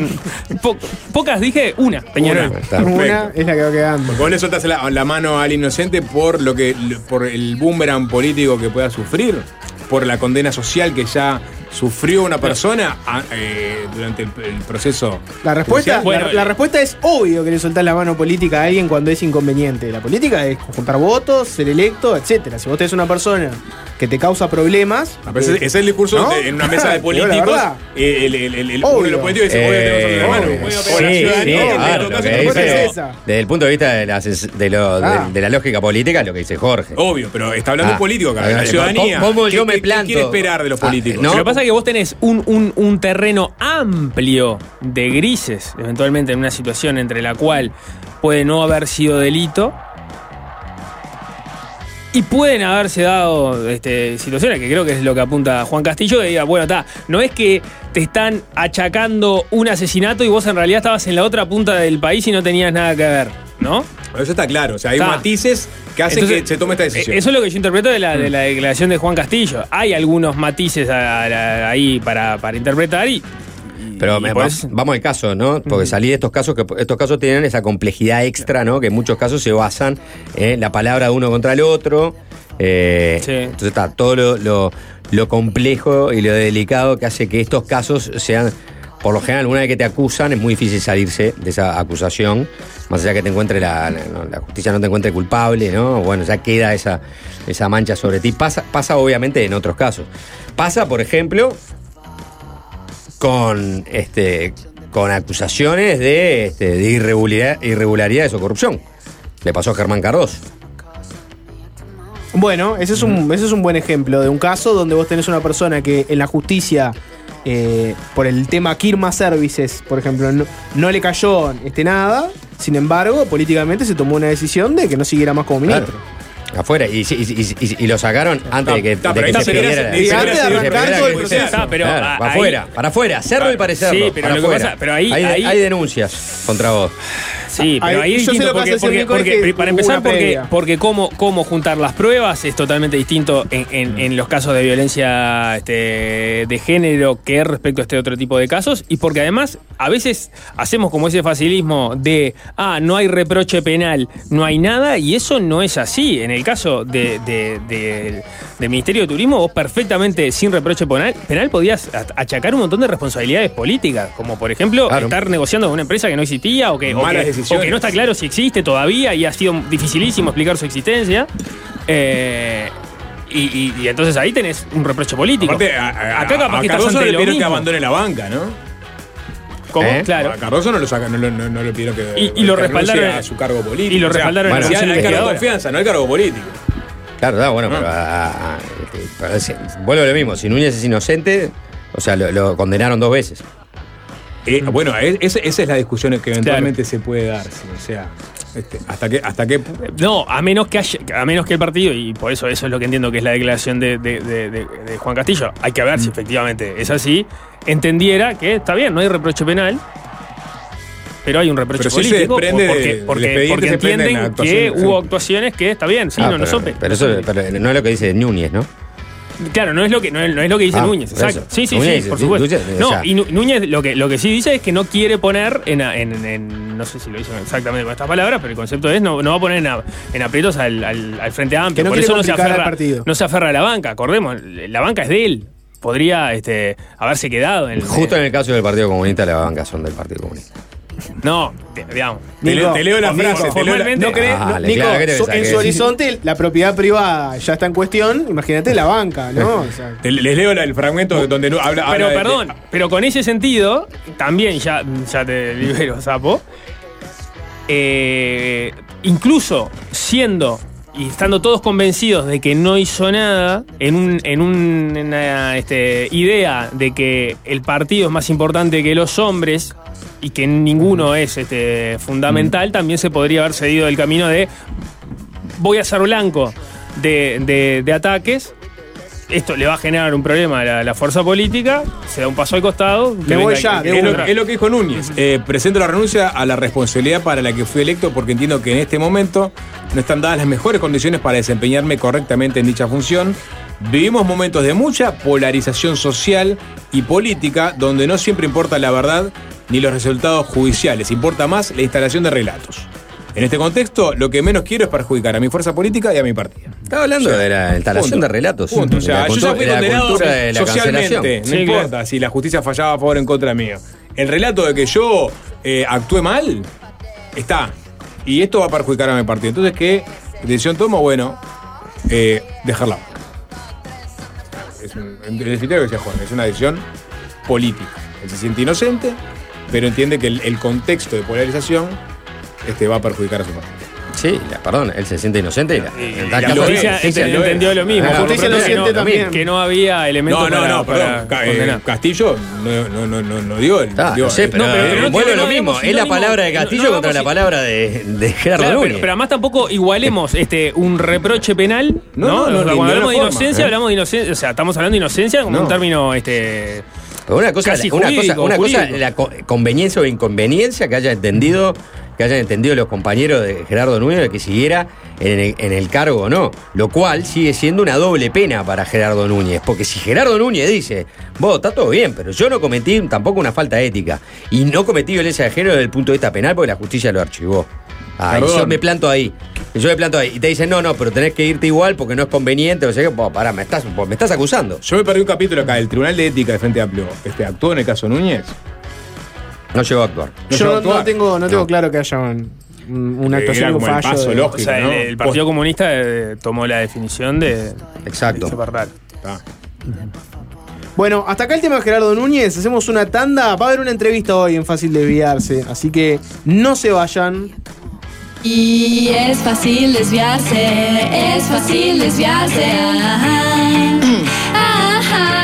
Po- pocas dije, una, Peñarol. Una. Es la que va quedando. Porque vos le soltás la, la mano al inocente por lo que por el boomerang político que pueda sufrir, por la condena social que ya sufrió una persona a- eh, durante el, el proceso. La respuesta, Bueno, la, la respuesta es obvio que le soltás la mano política a alguien cuando es inconveniente. La política es juntar votos, ser electo, etcétera. Si vos tenés una persona que te causa problemas. Ah, pero ese, ese es el discurso ¿No? de- en una mesa de políticos. eh, el, el- el- el- Obvio. uno de los políticos dice: Voy a tener Eh, voy a a dice- es esa. Desde el punto de vista de la, sens- de lo- de- Ah. de la lógica política, lo que dice Jorge. Obvio, pero está hablando Ah. un político acá, Ah, la ciudadanía. ¿cómo yo ¿Qué- me qué- qué planto? quiere esperar de los Ah, políticos? Lo que pasa es que vos tenés un, un- un terreno amplio de grises, eventualmente en una situación entre la cual puede no haber sido delito. Y pueden haberse dado este, situaciones, que creo que es lo que apunta Juan Castillo, de diga, bueno, está, no es que te están achacando un asesinato y vos en realidad estabas en la otra punta del país y no tenías nada que ver, ¿no? Eso está claro. O sea, hay Está. matices que hacen Entonces, que se tome esta decisión. eh, Eso es lo que yo interpreto de la, de la declaración de Juan Castillo. Hay algunos matices a- a- ahí para, para interpretar y. Pero me- vamos al caso, ¿no? Porque salí de estos casos que estos casos tienen esa complejidad extra, ¿no? Que en muchos casos se basan en la palabra de uno contra el otro. Eh, Sí. Entonces está todo lo, lo- lo complejo y lo delicado que hace que estos casos sean, por lo general, una vez que te acusan, es muy difícil salirse de esa acusación, más allá que te encuentre la, la- la justicia no te encuentre culpable, ¿no? Bueno, ya queda esa, esa mancha sobre ti. Pasa, pasa obviamente en otros casos. Pasa, por ejemplo, con este con acusaciones de, este, de irregularidad- irregularidades o corrupción. Le pasó a Germán Cardoso. Bueno, ese es, un, ese es un buen ejemplo de un caso donde vos tenés una persona que en la justicia, eh, por el tema Kirma Services, por ejemplo, no, no le cayó este, nada. Sin embargo, políticamente se tomó una decisión de que no siguiera más como ministro. Afuera. Y, y- y- y- lo sacaron antes de que, está, de pero que ahí se ese- Y antes de arrancar todo el proceso. Pero Claro, a- para ahí- afuera, para afuera, hacerlo y parecerlo. Sí, pero para lo que pasa- pero ahí- hay, ahí- hay denuncias contra vos. Sí, pero Ahí- ahí es distinto porque, para empezar porque, porque cómo, cómo juntar las pruebas es totalmente distinto en, en- en los casos de violencia este, de género que respecto a este otro tipo de casos. Y porque además a veces hacemos como ese facilismo de ah, no hay reproche penal, no hay nada y eso no es así. En el caso de, de- de- del Ministerio de Turismo vos perfectamente sin reproche penal, penal podías achacar un montón de responsabilidades políticas, como por ejemplo estar negociando con una empresa que no existía o que, o Malas que- decisiones. o que no está claro si existe todavía y ha sido dificilísimo explicar su existencia. Eh, y, y- y entonces ahí tenés un reproche político. Aparte, a, a- Acá capaz a que estás Cardoso ante le lo pidieron que abandone la banca, ¿no? ¿Cómo? ¿Eh? Claro. A Cardoso no lo saca, no, lo- no- no le pidieron que, Y- y lo que respaldaron- a su cargo político. y lo O sea, respaldaron en la bueno, al cargo de confianza, no al cargo político. Claro, da, bueno, pero, a- a- a- este, pero es- vuelvo a lo mismo. Si Núñez es inocente, o sea, lo, lo condenaron dos veces. Eh, bueno, es- esa, es la discusión que eventualmente se puede dar. sí, o sea, este, hasta qué, hasta qué No, a menos que haya- a menos que el partido, y por eso eso es lo que entiendo que es la declaración de, de- de- de- de Juan Castillo, hay que ver Mm. si efectivamente es así, entendiera que está bien, no hay reproche penal, pero hay un reproche Pero sí se político desprende porque, porque, porque entienden que hubo actuaciones que está bien, sí, Ah, no, no pero, son pe- pero eso pero no es lo que dice Núñez, ¿no? Claro, no es lo que, no es, no es lo que dice Ah, Núñez, exacto. eso. Sí, sí, Núñez sí, por supuesto. Núñez, o no, sea- y Núñez lo que, lo que sí dice es que no quiere poner en, en- en- no sé si lo hizo exactamente con estas palabras, pero el concepto es no, no va a poner en, a- en aprietos al, al- al Frente Amplio. Que no por eso no se, aferra, partido. no se aferra a la banca, acordemos, la banca es de él. Podría este, haberse quedado en Justo en el caso del Partido Comunista, la banca son del Partido Comunista. No, te- digamos. Te leo- te leo la Nico, frase, te leo la- formalmente- ¿No crees? Ah, No, le- Nico, claro, ¿qué te pensás en su horizonte la propiedad privada ya está en cuestión, imagínate la banca, ¿no? O sea, Te- Les leo el fragmento donde no- habla. Pero habla de- perdón, pero con ese sentido, también ya, ya te libero, Sapo. eh, incluso siendo y estando todos convencidos de que no hizo nada, en, un, en un- en una este, idea de que el partido es más importante que los hombres y que ninguno es este, fundamental, también se podría haber seguido el camino de voy a ser blanco de, de- de ataques. Esto le va a generar un problema a la, la fuerza política, se da un paso al costado. Me voy ya, que lo, es lo que dijo Núñez. Eh, presento la renuncia a la responsabilidad para la que fui electo porque entiendo que en este momento no están dadas las mejores condiciones para desempeñarme correctamente en dicha función. Vivimos momentos de mucha polarización social y política donde no siempre importa la verdad ni los resultados judiciales, importa más la instalación de relatos. En este contexto, lo que menos quiero es perjudicar a mi fuerza política y a mi partido. Estaba hablando O sea, de la instalación punto. de relatos. Punto. O de sea, la yo ya fui condenado cultura de la socialmente. No Sí, importa si la justicia fallaba a favor o en contra mío. El relato de que yo eh, actué mal está. Y esto va a perjudicar a mi partido. Entonces, ¿qué decisión tomo? Bueno, eh, dejar la banca. Es un, el criterio que decía Juan, es una decisión política. Él se siente inocente, pero entiende que el, el contexto de polarización este, va a perjudicar a su partido. Sí, la- perdón, él se siente inocente y la, La caso, justicia lo es. entendió lo mismo. Ah, Por justicia lo siente no- también. Que no había elementos No, no, para, no, para perdón. Ca- eh. Castillo no, no, no, no, no dio el. Ah, dio- no sé, pero, No, pero- pero no vuelve tiene- lo mismo. Es la palabra de Castillo no contra la palabra de, de Gerardo Claro, Núñez. pero, pero además tampoco igualemos este, un reproche penal, No, ¿no? cuando hablamos de inocencia, ¿eh? hablamos de inocencia, o sea, estamos hablando de inocencia como un término este, una cosa, Casi una jurídico, cosa, una cosa la co- conveniencia o inconveniencia que haya entendido, que hayan entendido los compañeros de Gerardo Núñez de que siguiera en el, en el cargo o no. Lo cual sigue siendo una doble pena para Gerardo Núñez. Porque si Gerardo Núñez dice, vos, está todo bien, pero yo no cometí tampoco una falta ética. Y no cometí violencia de género desde el punto de vista penal porque la justicia lo archivó. Ah, y yo me planto ahí. Y yo me planto ahí. Y te dicen, no, no, pero tenés que irte igual porque no es conveniente. O sea que, vos, pará, me estás, me estás acusando. Yo me perdí un capítulo acá. El Tribunal de Ética de Frente Amplio este, actuó en el caso Núñez. No llegó a actuar. No yo no, actuar. no tengo, no tengo claro que haya un- un- una actuación, como el fallo. paso de- lógico. o sea, el, ¿no? el Partido Comunista eh, tomó la definición de Exacto. de. Ah. Bueno, hasta acá el tema de Gerardo Núñez. Hacemos una tanda. Va a haber una entrevista hoy en Fácil Desviarse. Así que no se vayan. Y es fácil desviarse, es fácil desviarse. Ajá. Ajá.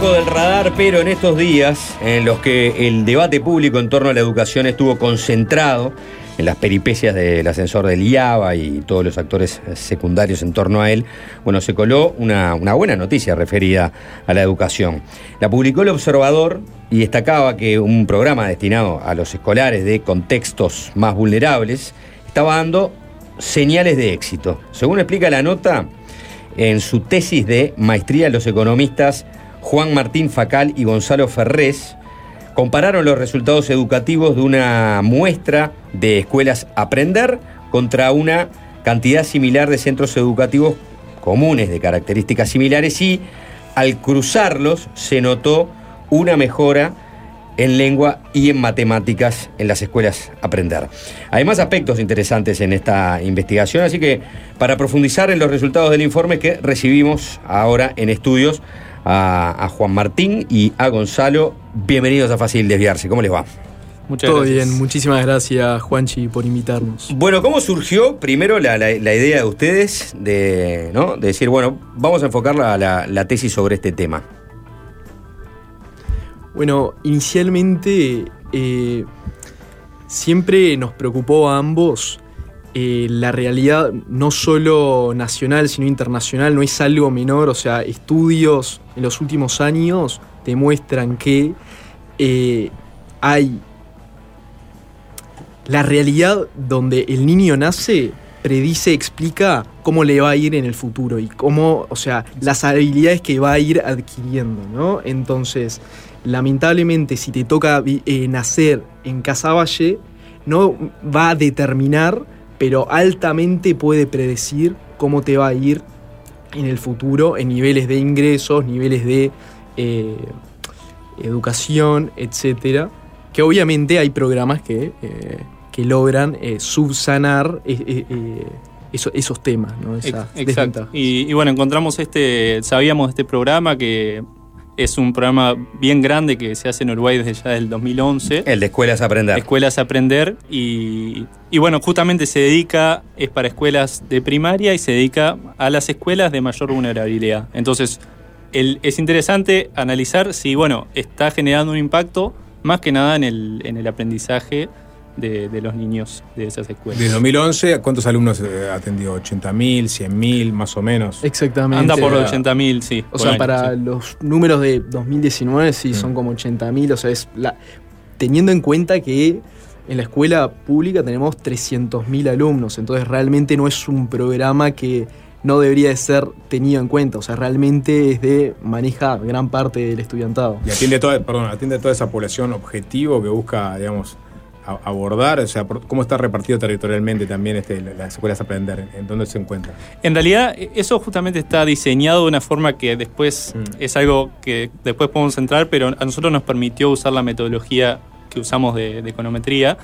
Bajo del radar, pero en estos días en los que el debate público en torno a la educación estuvo concentrado en las peripecias del ascensor del IABA y todos los actores secundarios en torno a él, bueno, se coló una, una buena noticia referida a la educación. La publicó el Observador y destacaba que un programa destinado a los escolares de contextos más vulnerables estaba dando señales de éxito. Según explica la nota, en su tesis de maestría los economistas Juan Martín Facal y Gonzalo Ferrés compararon los resultados educativos de una muestra de escuelas Aprender contra una cantidad similar de centros educativos comunes de características similares y al cruzarlos se notó una mejora en lengua y en matemáticas en las escuelas Aprender. Hay más aspectos interesantes en esta investigación, así que para profundizar en los resultados del informe que recibimos ahora en estudios a, a Juan Martín y a Gonzalo, bienvenidos a Fácil Desviarse. ¿Cómo les va? Muchas Todo bien, muchísimas gracias Juanchi por invitarnos. Bueno, ¿cómo surgió primero la, la- la idea de ustedes de, ¿no? de decir, bueno, vamos a enfocar la, la- la tesis sobre este tema? Bueno, inicialmente eh, siempre nos preocupó a ambos eh, la realidad no solo nacional, sino internacional, no es algo menor, o sea, estudios en los últimos años demuestran que eh, hay la realidad donde el niño nace predice, explica cómo le va a ir en el futuro y cómo, o sea, las habilidades que va a ir adquiriendo, ¿no? Entonces, lamentablemente, si te toca eh, nacer en Casaballe, no va a determinar, pero altamente puede predecir cómo te va a ir en el futuro en niveles de ingresos, niveles de eh, educación, etcétera. Que obviamente hay programas que, eh, que logran eh, subsanar eh, eh, eh, eso- esos temas, ¿no? Esas Ex- Exacto. Y, y bueno, encontramos este, sabíamos de este programa que es un programa bien grande que se hace en Uruguay desde ya del 2011. El de Escuelas Aprender. Escuelas Aprender. Y, y bueno, justamente se dedica, es para escuelas de primaria y se dedica a las escuelas de mayor vulnerabilidad. Entonces, el- es interesante analizar si, bueno, está generando un impacto más que nada en el, en el aprendizaje de, de los niños de esas escuelas. Desde 2011, ¿a ¿cuántos alumnos eh, atendió? ¿80.000, 100.000, más o menos? Exactamente. Anda por los 80.000, sí. O sea, para sí. los números de 2019 sí son como 80.000, o sea, es la, teniendo en cuenta que en la escuela pública tenemos 300.000 alumnos, entonces realmente no es un programa que no debería de ser tenido en cuenta, o sea, realmente es de maneja gran parte del estudiantado. Y atiende toda, perdón, atiende toda esa población objetivo que busca, digamos, abordar, o sea, cómo está repartido territorialmente también este, la- las escuelas aprender, en dónde se encuentran. En realidad, eso justamente está diseñado de una forma que después es algo que después podemos entrar, pero a nosotros nos permitió usar la metodología que usamos de, de econometría,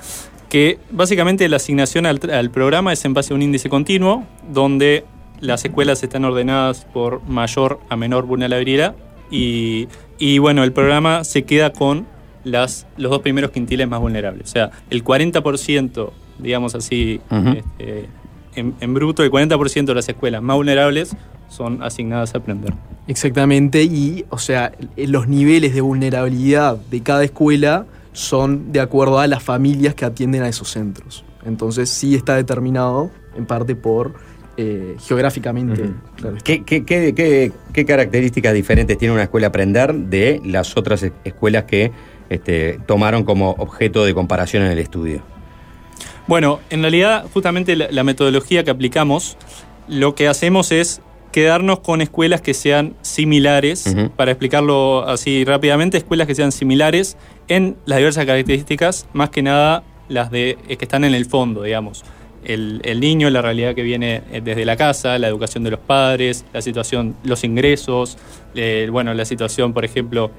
que básicamente la asignación al, al programa es en base a un índice continuo, donde las escuelas están ordenadas por mayor a menor vulnerabilidad y, y bueno, el programa se queda con las, los dos primeros quintiles más vulnerables. O sea, el 40%, digamos así, este, en, en bruto, el 40% de las escuelas más vulnerables son asignadas a aprender. Exactamente, y o sea, los niveles de vulnerabilidad de cada escuela son de acuerdo a las familias que atienden a esos centros. Entonces sí está determinado en parte por eh, geográficamente. claro. ¿Qué, qué- qué- qué- qué características diferentes tiene una escuela Aprender de las otras es- escuelas que este, tomaron como objeto de comparación en el estudio? Bueno, en realidad, justamente la, la metodología que aplicamos, lo que hacemos es quedarnos con escuelas que sean similares, para explicarlo así rápidamente, escuelas que sean similares en las diversas características, más que nada las de eh, que están en el fondo, digamos. El, el niño, la realidad que viene eh, desde la casa, la educación de los padres, la situación, los ingresos, eh, bueno, la situación, por ejemplo,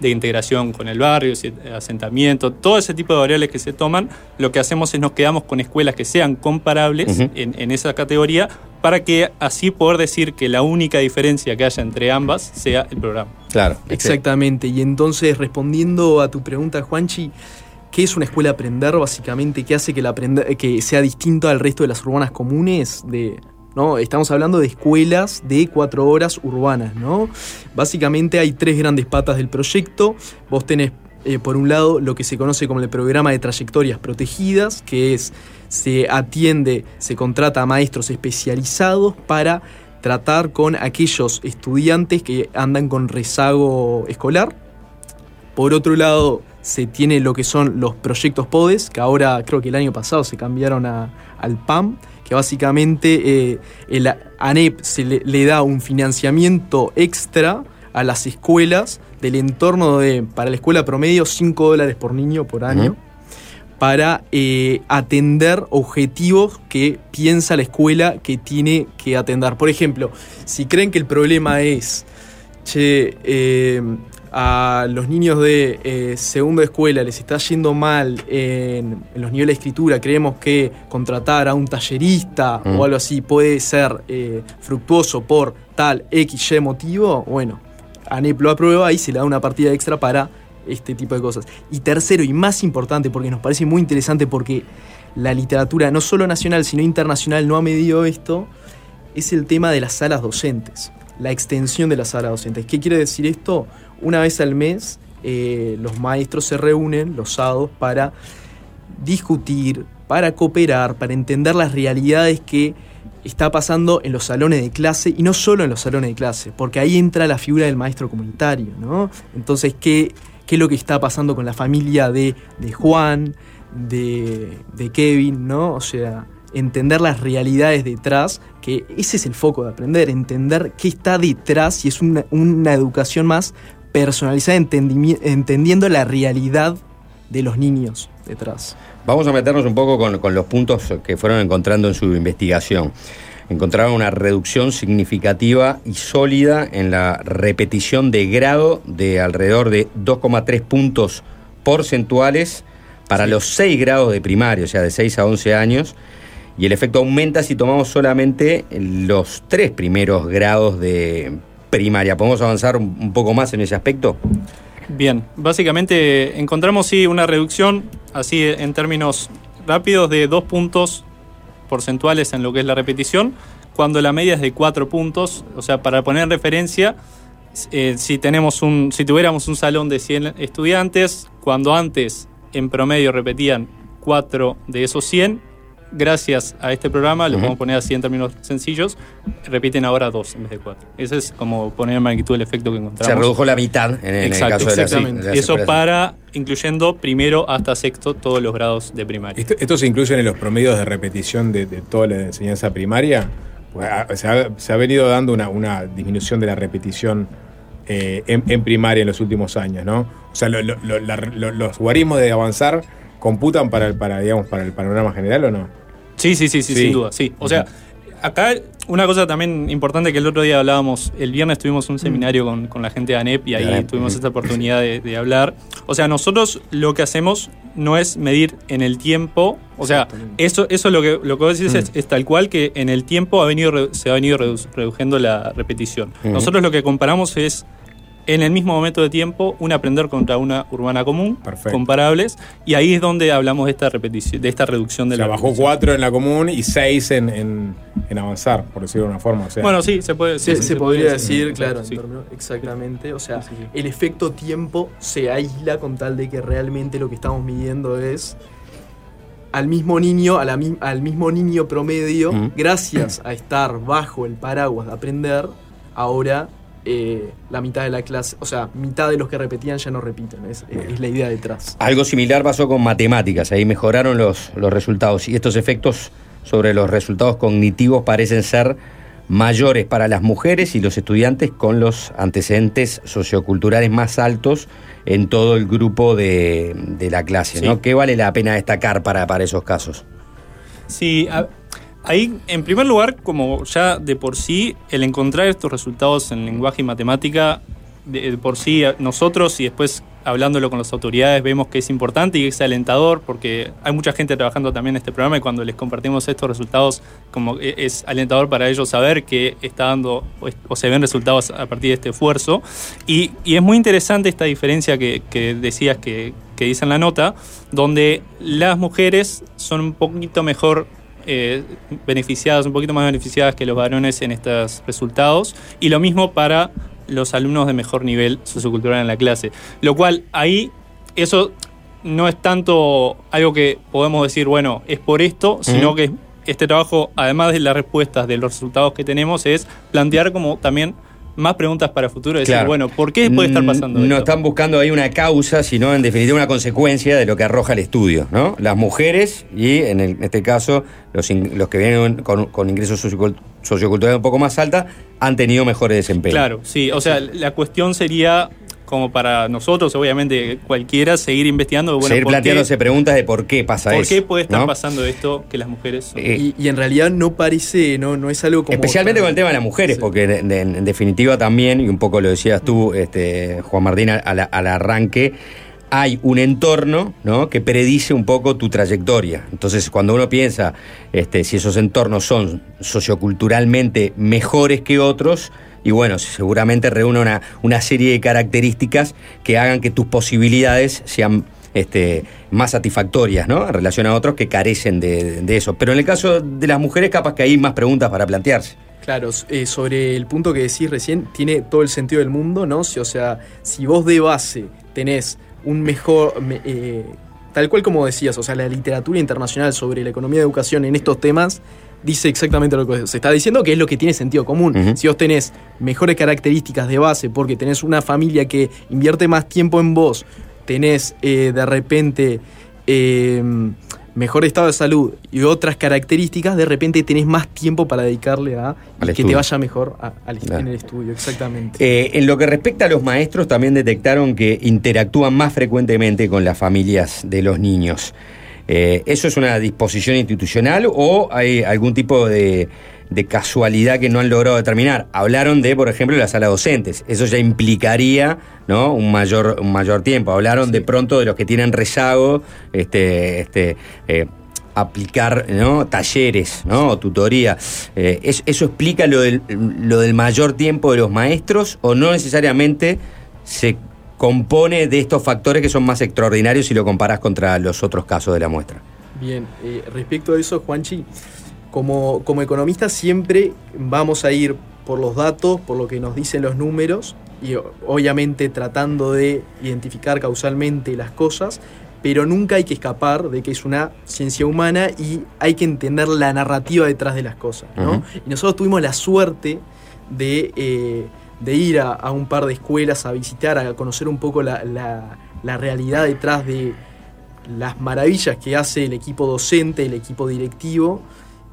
de integración con el barrio, si- asentamiento, todo ese tipo de variables que se toman, lo que hacemos es nos quedamos con escuelas que sean comparables en, en esa categoría para que así poder decir que la única diferencia que haya entre ambas sea el programa. Claro. Exactamente. Y entonces, respondiendo a tu pregunta, Juanchi, ¿qué es una escuela aprender? Básicamente, ¿qué hace que, la aprenda- que sea distinto al resto de las urbanas comunes? De, ¿no? Estamos hablando de escuelas de cuatro horas urbanas, ¿no? Básicamente hay tres grandes patas del proyecto. Vos tenés, eh, por un lado, lo que se conoce como el programa de trayectorias protegidas, que es, se atiende, se contrata a maestros especializados para tratar con aquellos estudiantes que andan con rezago escolar. Por otro lado, se tiene lo que son los proyectos PODES, que ahora creo que el año pasado se cambiaron a- al PAM, que básicamente eh, el ANEP se le, le da un financiamiento extra a las escuelas del entorno de, para la escuela promedio, 5 dólares por niño por año. Para eh, atender objetivos que piensa la escuela que tiene que atender. Por ejemplo, si creen que el problema es, che, eh, a los niños de eh, segundo de escuela les está yendo mal en, en los niveles de escritura, creemos que contratar a un tallerista Mm. o algo así puede ser eh, fructuoso por tal X, Y motivo, bueno, ANEP lo aprueba y se le da una partida extra para este tipo de cosas. Y tercero y más importante, porque nos parece muy interesante porque la literatura, no solo nacional, sino internacional, no ha medido esto, es el tema de las salas docentes, la extensión de las salas docentes. ¿Qué quiere decir esto? Una vez al mes eh, los maestros se reúnen los sábados para discutir, para cooperar, para entender las realidades que está pasando en los salones de clase y no solo en los salones de clase, porque ahí entra la figura del maestro comunitario, ¿no? Entonces, ¿qué, qué es lo que está pasando con la familia de, de Juan, de, de Kevin, ¿no? O sea, entender las realidades detrás, que ese es el foco de aprender, entender qué está detrás y es una, una educación más personalizada, entendiendo la realidad de los niños detrás. Vamos a meternos un poco con, con los puntos que fueron encontrando en su investigación. Encontraron una reducción significativa y sólida en la repetición de grado de alrededor de 2,3 puntos porcentuales para los 6 grados de primaria, o sea, de 6 a 11 años. Y el efecto aumenta si tomamos solamente los tres primeros grados de primaria. ¿Podemos avanzar un, poco más en ese aspecto? Bien, básicamente encontramos sí una reducción, así en términos rápidos, de dos puntos porcentuales en lo que es la repetición, cuando la media es de cuatro puntos. O sea, para poner en referencia, eh, si, tenemos un, si tuviéramos un salón de 100 estudiantes, cuando antes en promedio repetían cuatro de esos 100, gracias a este programa, lo Ujú. podemos poner así en términos sencillos, repiten ahora dos en vez de cuatro. Ese es como poner en magnitud el efecto que encontramos. Se redujo la mitad en, en el caso de exactamente. de las Eso para, incluyendo primero hasta sexto, todos los grados de primaria. ¿Esto, esto se incluye en los promedios de repetición de, de toda la enseñanza primaria? Pues, ah, se, ha, se ha venido dando una, una disminución de la repetición eh, en, en primaria en los últimos años, ¿no? O sea, lo- lo- lo- la- lo- los guarismos de avanzar computan para el, para, digamos, para el panorama general o no? Sí, sí, sí, sí, Sí. sin duda, sí. O sea, acá una cosa también importante que el otro día hablábamos, el viernes tuvimos un seminario con, con la gente de ANEP y ahí ANEP, tuvimos ujú. esta oportunidad de, de hablar. O sea, nosotros lo que hacemos no es medir en el tiempo, o sea, eso, eso lo que, lo que vos decís es, es tal cual que en el tiempo ha venido, se ha venido redu- reduciendo la repetición. Nosotros lo que comparamos es en el mismo momento de tiempo, un aprender contra una urbana común, comparables, y ahí es donde hablamos de esta repetición, de esta reducción de O sea, la bajó repetición. cuatro en la común y seis en, en, en avanzar, por decirlo de una forma. o sea. Bueno, sí, se puede. Se, sí, se podría decir, claro, sí. en términos- exactamente. O sea, el efecto tiempo se aísla con tal de que realmente lo que estamos midiendo es al mismo niño, a la mi- al mismo niño promedio, Ujú. gracias a estar bajo el paraguas de aprender, ahora eh, la mitad de la clase, o sea, mitad de los que repetían ya no repiten. Es, es la idea detrás. Algo similar pasó con matemáticas, ahí mejoraron los, los resultados y estos efectos sobre los resultados cognitivos parecen ser mayores para las mujeres y los estudiantes con los antecedentes socioculturales más altos en todo el grupo de, de la clase. Sí. ¿no? ¿Qué vale la pena destacar para, para esos casos? Sí, a- ahí, en primer lugar, como ya de por sí, el encontrar estos resultados en lenguaje y matemática, de, por sí, nosotros y después hablándolo con las autoridades, vemos que es importante y es alentador porque hay mucha gente trabajando también en este programa y cuando les compartimos estos resultados, como e- es alentador para ellos saber que está dando o se ven resultados a partir de este esfuerzo. Y, y es muy interesante esta diferencia que, que decías que, que dice en la nota, donde las mujeres son un poquito mejor eh, beneficiadas, un poquito más beneficiadas que los varones en estos resultados. Y lo mismo para los alumnos de mejor nivel sociocultural en la clase. Lo cual ahí, eso no es tanto algo que podemos decir, bueno, es por esto, sino que este trabajo, además de las respuestas de los resultados que tenemos, es plantear como también más preguntas para futuro. Decir, Claro. bueno, ¿por qué puede estar pasando Mm, No esto? están buscando ahí una causa, sino en definitiva una consecuencia de lo que arroja el estudio, ¿no? Las mujeres y en, el- en este caso los, in- los que vienen con, con ingresos sociocult- socioculturales un poco más alta han tenido mejores desempeños. Claro, sí. O sea, la cuestión sería como para nosotros, obviamente, cualquiera, seguir investigando. Bueno, Seguir ¿por qué- planteándose preguntas de por qué pasa ¿Por eso. qué puede estar ¿no? pasando esto que las mujeres son- Eh, Y, y en realidad no parece, no, no es algo como. Especialmente con el tema de las mujeres, porque de- de- en definitiva también, y un poco lo decías tú, este, Juan Martín, al, al- al arranque, hay un entorno ¿no? que predice un poco tu trayectoria. Entonces, cuando uno piensa este, si esos entornos son socioculturalmente mejores que otros, y bueno, seguramente reúne una, una serie de características que hagan que tus posibilidades sean este, más satisfactorias, ¿no? En relación a otros que carecen de, de eso. Pero en el caso de las mujeres, capaz que hay más preguntas para plantearse. Claro, eh, sobre el punto que decís recién, tiene todo el sentido del mundo, ¿no? Si, o sea, si vos de base tenés un mejor. me- eh, tal cual como decías, o sea, la literatura internacional sobre la economía de educación en estos temas dice exactamente lo que se está diciendo, que es lo que tiene sentido común. Si vos tenés mejores características de base, porque tenés una familia que invierte más tiempo en vos, tenés eh, de repente eh, mejor estado de salud y otras características, de repente tenés más tiempo para dedicarle a Al que estudio. te vaya mejor a- Claro. en el estudio, exactamente. Eh, en lo que respecta a los maestros, también detectaron que interactúan más frecuentemente con las familias de los niños. Eh, ¿Eso es una disposición institucional o hay algún tipo de, de casualidad que no han logrado determinar? Hablaron de, por ejemplo, la sala docentes. Eso ya implicaría ¿no? un, mayor, un mayor tiempo. Hablaron de pronto de los que tienen rezago, este, este, eh, aplicar ¿no? talleres ¿no? o tutoría. Eh, ¿es- ¿Eso explica lo del, lo del mayor tiempo de los maestros o no necesariamente se compone de estos factores que son más extraordinarios si lo comparas contra los otros casos de la muestra? Bien, eh, respecto a eso, Juanchi, como, como economista siempre vamos a ir por los datos, por lo que nos dicen los números, y obviamente tratando de identificar causalmente las cosas, pero nunca hay que escapar de que es una ciencia humana y hay que entender la narrativa detrás de las cosas. ¿no? Y nosotros tuvimos la suerte de, eh, de ir a, a un par de escuelas a visitar, a conocer un poco la, la- la realidad detrás de las maravillas que hace el equipo docente, el equipo directivo,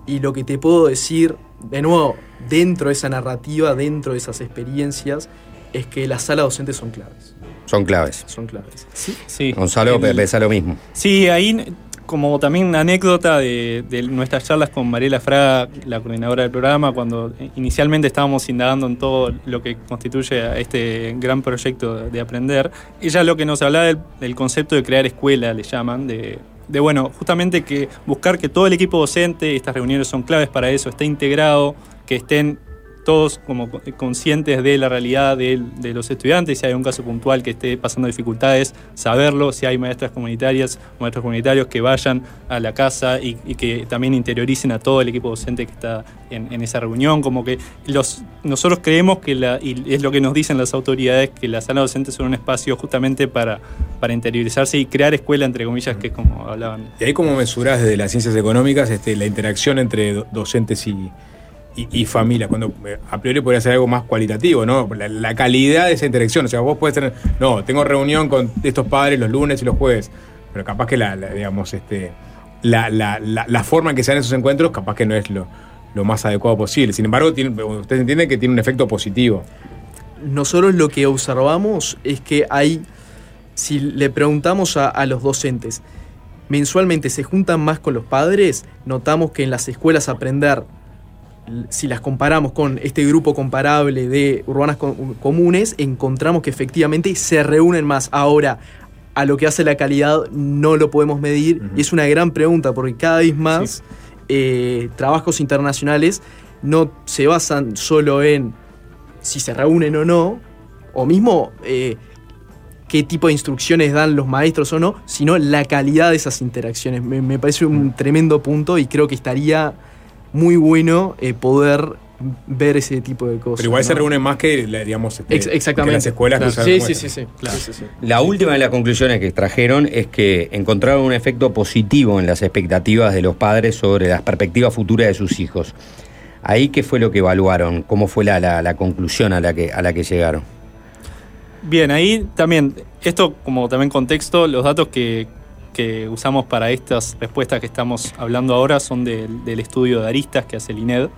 y lo que te puedo decir, de nuevo, dentro de esa narrativa, dentro de esas experiencias, es que las salas docentes son claves. Son claves. Son claves. Sí. Gonzalo El- piensa lo mismo. Sí, ahí como también anécdota de, nuestras charlas con Mariela Fraga, la coordinadora del programa, cuando inicialmente estábamos indagando en todo lo que constituye a este gran proyecto de, de aprender, ella lo que nos hablaba del, del concepto de crear escuela, le llaman, de, de, bueno, justamente que buscar que todo el equipo docente, estas reuniones son claves para eso, esté integrado, que estén todos como co- conscientes de la realidad de, los estudiantes, si hay un caso puntual que esté pasando dificultades, saberlo, si hay maestras comunitarias, maestros comunitarios que vayan a la casa y, que también interioricen a todo el equipo docente que está en, esa reunión, como que nosotros creemos que, la, y es lo que nos dicen las autoridades, que las salas docentes son un espacio justamente para, interiorizarse y crear escuela, entre comillas, que es como hablaban. Y ahí como mesurás desde las ciencias económicas este, la interacción entre do- docentes y, y- familia, cuando eh, a priori podría ser algo más cualitativo, ¿no? La, calidad de esa interacción. O sea, vos puedes tener, no, tengo reunión con estos padres los lunes y los jueves, pero capaz que la, digamos, este, la, la, forma en que se dan esos encuentros, capaz que no es lo, lo más adecuado posible. Sin embargo, tiene, ustedes entienden que tiene un efecto positivo. Nosotros lo que observamos es que hay, si le preguntamos a, los docentes, mensualmente se juntan más con los padres, notamos que en las escuelas aprender, si las comparamos con este grupo comparable de urbanas co- comunes, encontramos que efectivamente se reúnen más. Ahora, a lo que hace la calidad no lo podemos medir y es una gran pregunta porque cada vez más eh, trabajos internacionales no se basan solo en si se reúnen o no, o mismo eh, qué tipo de instrucciones dan los maestros o no, sino la calidad de esas interacciones. Me, me parece un tremendo punto y creo que estaría muy bueno eh, poder ver ese tipo de cosas. Pero igual se reúnen más que, digamos, este, Ex- exactamente. que las escuelas que Claro. usan Sí, sí, sí, sí. Claro. Sí, sí, sí. La última de las conclusiones que extrajeron es que encontraron un efecto positivo en las expectativas de los padres sobre las perspectivas futuras de sus hijos. Ahí, ¿qué fue lo que evaluaron? ¿Cómo fue la, la- la conclusión a la, que, a la que llegaron? Bien, ahí también, esto como también contexto, los datos que, que usamos para estas respuestas que estamos hablando ahora son del, estudio de aristas que hace el INED,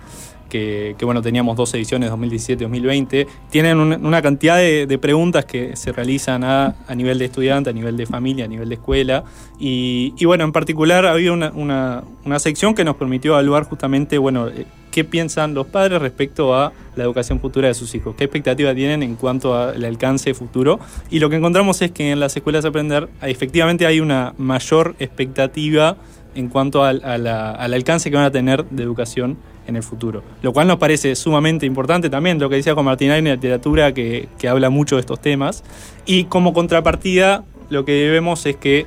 que, que, bueno, teníamos dos ediciones, 2017-2020. Tienen un- una cantidad de, de preguntas que se realizan a, a nivel de estudiante, a nivel de familia, a nivel de escuela. Y, y, bueno, en particular había una, una- una sección que nos permitió evaluar justamente, bueno, eh, qué piensan los padres respecto a la educación futura de sus hijos, qué expectativa tienen en cuanto al alcance futuro. Y lo que encontramos es que en las escuelas de aprender efectivamente hay una mayor expectativa en cuanto al, a la- al alcance que van a tener de educación en el futuro. Lo cual nos parece sumamente importante también, lo que decía con Martín hay una literatura que, que habla mucho de estos temas. Y como contrapartida, lo que vemos es que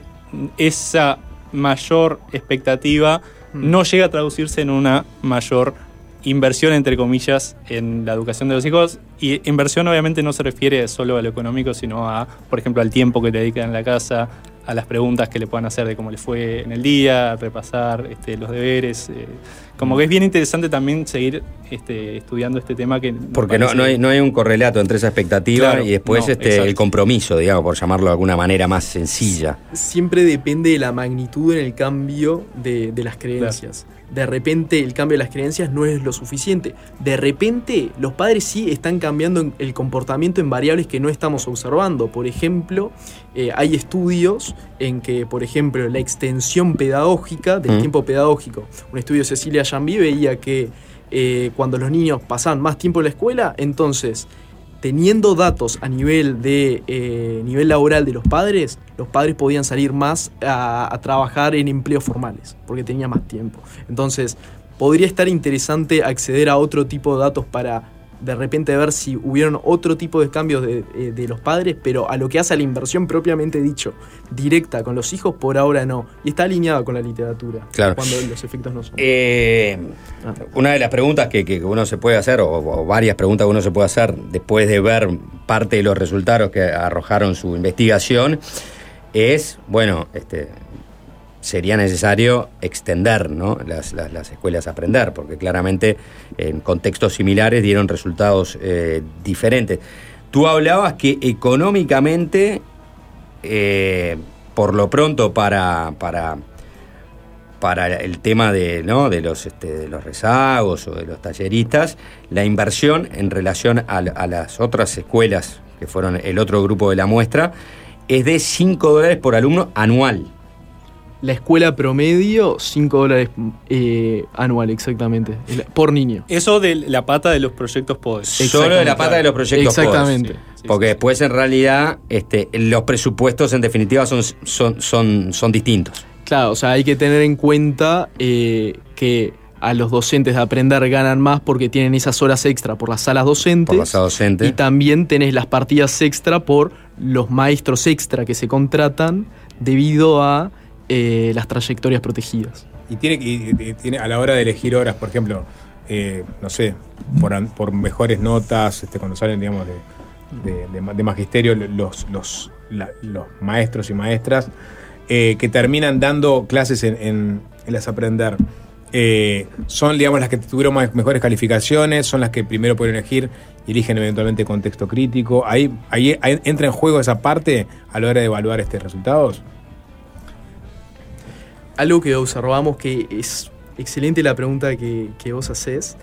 esa mayor expectativa no llega a traducirse en una mayor inversión, entre comillas, en la educación de los hijos. Y inversión obviamente no se refiere solo a lo económico, sino a, por ejemplo, al tiempo que te dedican en la casa, a las preguntas que le puedan hacer de cómo le fue en el día, repasar este, los deberes. eh, como que es bien interesante también seguir este, estudiando este tema que... Porque no, parece- no, hay, no hay un correlato entre esa expectativa Claro, y después no, este, el compromiso, digamos, por llamarlo de alguna manera más sencilla. siempre depende de la magnitud en el cambio de, de las creencias. De repente el cambio de las creencias no es lo suficiente. De repente los padres sí están cambiando el comportamiento en variables que no estamos observando. Por ejemplo, eh, hay estudios en que, por ejemplo, la extensión pedagógica del Mm. tiempo pedagógico. Un estudio de Cecilia Jambi veía que eh, cuando los niños pasaban más tiempo en la escuela, entonces teniendo datos a nivel de eh, nivel laboral de los padres, los padres podían salir más a, a trabajar en empleos formales, porque tenía más tiempo. Entonces, podría estar interesante acceder a otro tipo de datos para de repente ver si hubieron otro tipo de cambios de, eh, de los padres, pero a lo que hace a la inversión propiamente dicho, directa con los hijos, por ahora no. Y está alineado con la literatura, Claro. cuando los efectos no son. Eh, una de las preguntas que, que uno se puede hacer, o, o varias preguntas que uno se puede hacer después de ver parte de los resultados que arrojaron su investigación, es, bueno, este, sería necesario extender ¿no? las, las- las escuelas a aprender, porque claramente en contextos similares dieron resultados eh, diferentes. Tú hablabas que económicamente, eh, por lo pronto, para, para, para el tema de, ¿no? de, los, este, de los rezagos o de los talleristas, la inversión en relación a, a las otras escuelas, que fueron el otro grupo de la muestra, es de 5 dólares por alumno anual. La escuela promedio, 5 dólares eh, anual, exactamente, por niño. Eso de la pata de los proyectos PODES. Solo de la pata de los proyectos Exactamente. PODES. Porque después en realidad este, los presupuestos en definitiva son, son, son, son distintos. Claro, o sea, hay que tener en cuenta eh, que a los docentes de aprender ganan más porque tienen esas horas extra por las salas docentes. Por las salas docentes. Y también tenés las partidas extra por los maestros extra que se contratan debido a eh, las trayectorias protegidas. Y tiene, y- y tiene a la hora de elegir horas, por ejemplo, eh, no sé, por, por mejores notas, este, cuando salen, digamos, de, de- de ma- de magisterio, los, los, los maestros y maestras eh, que terminan dando clases en, en- las aprender. son, digamos, las que tuvieron mejores calificaciones, son las que primero pueden elegir y eligen eventualmente contexto crítico. Ahí, ahí entra en juego esa parte a la hora de evaluar estos resultados. Algo que observamos que es excelente la pregunta que, que vos haces.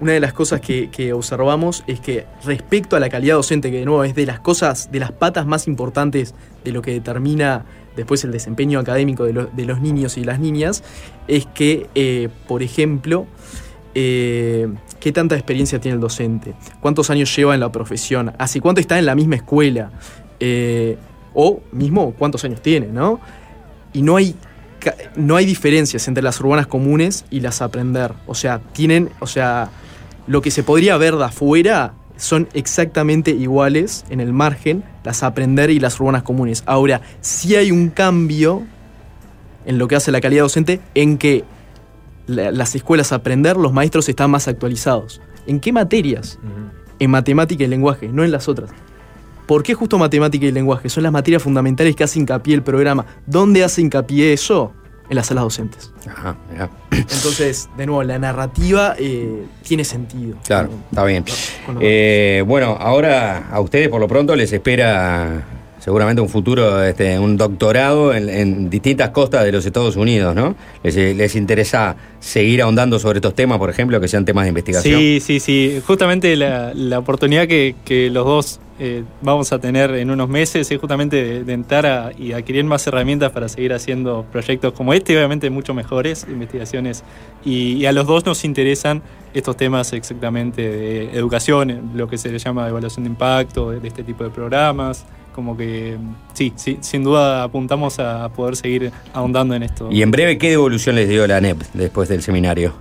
Una de las cosas que, que observamos es que respecto a la calidad docente, que de nuevo es de las cosas, de las patas más importantes de lo que determina después el desempeño académico de, lo- de los niños y las niñas, es que, eh, por ejemplo, eh, qué tanta experiencia tiene el docente, cuántos años lleva en la profesión, hace cuánto está en la misma escuela, eh, o mismo cuántos años tiene, ¿no? Y no hay no hay diferencias entre las urbanas comunes y las aprender. O sea, tienen, o sea, lo que se podría ver de afuera son exactamente iguales en el margen, las aprender y las urbanas comunes. Ahora, sí hay un cambio en lo que hace la calidad docente en que la- las escuelas aprender, los maestros están más actualizados. ¿En qué materias? En matemática y lenguaje, no en las otras. ¿Por qué justo matemática y lenguaje? Son las materias fundamentales que hace hincapié el programa. ¿Dónde hace hincapié eso? En las salas docentes. Ajá, mirá. Entonces, de nuevo, la narrativa eh, tiene sentido. Claro, está bien. Eh, bueno, ahora a ustedes por lo pronto les espera seguramente un futuro, este, un doctorado en, distintas costas de los Estados Unidos, ¿no? Les, interesa seguir ahondando sobre estos temas, por ejemplo, que sean temas de investigación. Sí, sí, sí. Justamente la, la oportunidad que, que los dos eh, vamos a tener en unos meses es justamente de, entrar a- y adquirir más herramientas para seguir haciendo proyectos como este, obviamente mucho mejores, investigaciones. Y, y a los dos nos interesan estos temas exactamente de educación, lo que se le llama evaluación de impacto, de este tipo de programas. Como que sí, sí, sin duda apuntamos a poder seguir ahondando en esto. Y en breve, ¿qué devolución les dio la NEP después del seminario?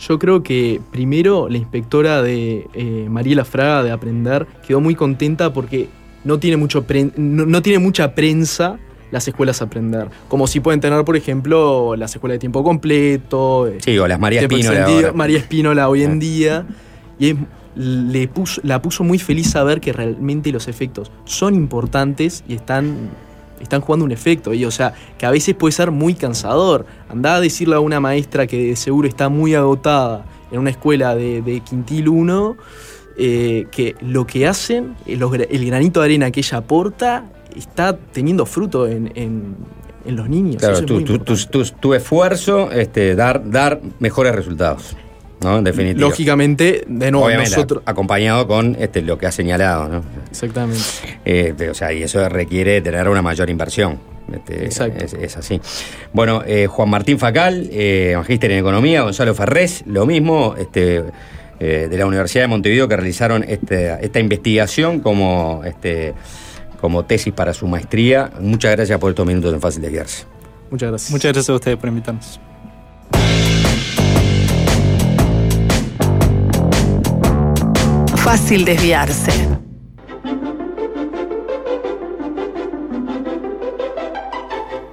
Yo creo que primero la inspectora de eh, Mariela Fraga de Aprender quedó muy contenta porque no tiene, mucho pren- no, no tiene mucha prensa las escuelas Aprender. Como si pueden tener, por ejemplo, las escuelas de tiempo completo. Sí, o las María Espínola. María Espínola hoy en día. Y es- le puso, la puso muy feliz saber que realmente los efectos son importantes y están, están jugando un efecto. Y, o sea, que a veces puede ser muy cansador. Andá a decirle a una maestra que de seguro está muy agotada en una escuela de, de Quintil 1 eh, que lo que hacen, eh, el granito de arena que ella aporta, está teniendo fruto en, en- en los niños. Claro, es tu esfuerzo, este, dar, dar mejores resultados. ¿No? En definitiva. Lógicamente, de nuevo, Obviamente, nosotros. acompañado con este, lo que ha señalado, ¿no? Exactamente. Eh, o sea, y eso requiere tener una mayor inversión. Este, Exacto. Es, es así. Bueno, eh, Juan Martín Facal, eh, magíster en economía, Gonzalo Ferrés, lo mismo, este, eh, de la Universidad de Montevideo que realizaron este- esta investigación como, este, como tesis para su maestría. Muchas gracias por estos minutos en Fácil de Guiarse. Muchas gracias. Muchas gracias a ustedes por invitarnos. Fácil desviarse.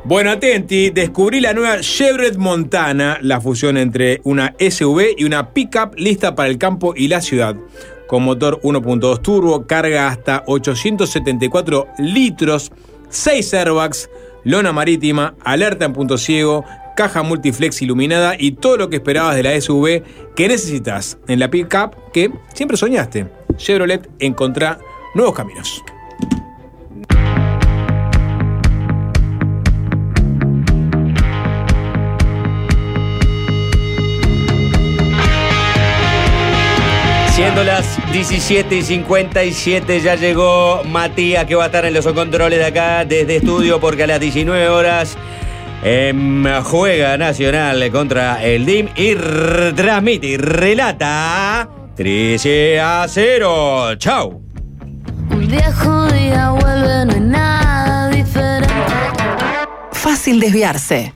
Bueno, atenti, descubrí la nueva Chevrolet Montana, la fusión entre una SUV y una pickup lista para el campo y la ciudad. Con motor 1.2 turbo, carga hasta 874 litros, 6 airbags, lona marítima, alerta en punto ciego, caja multiflex iluminada y todo lo que esperabas de la SUV que necesitas en la pickup que siempre soñaste. Chevrolet encontrá nuevos caminos. Siendo las 17 y 57 ya llegó Matías que va a estar en los controles de acá desde estudio porque a las 19 horas em, juega Nacional contra el DIM y transmite y relata 13 a 0. Chau. Un viejo día vuelve, no hay nada diferente. Fácil desviarse.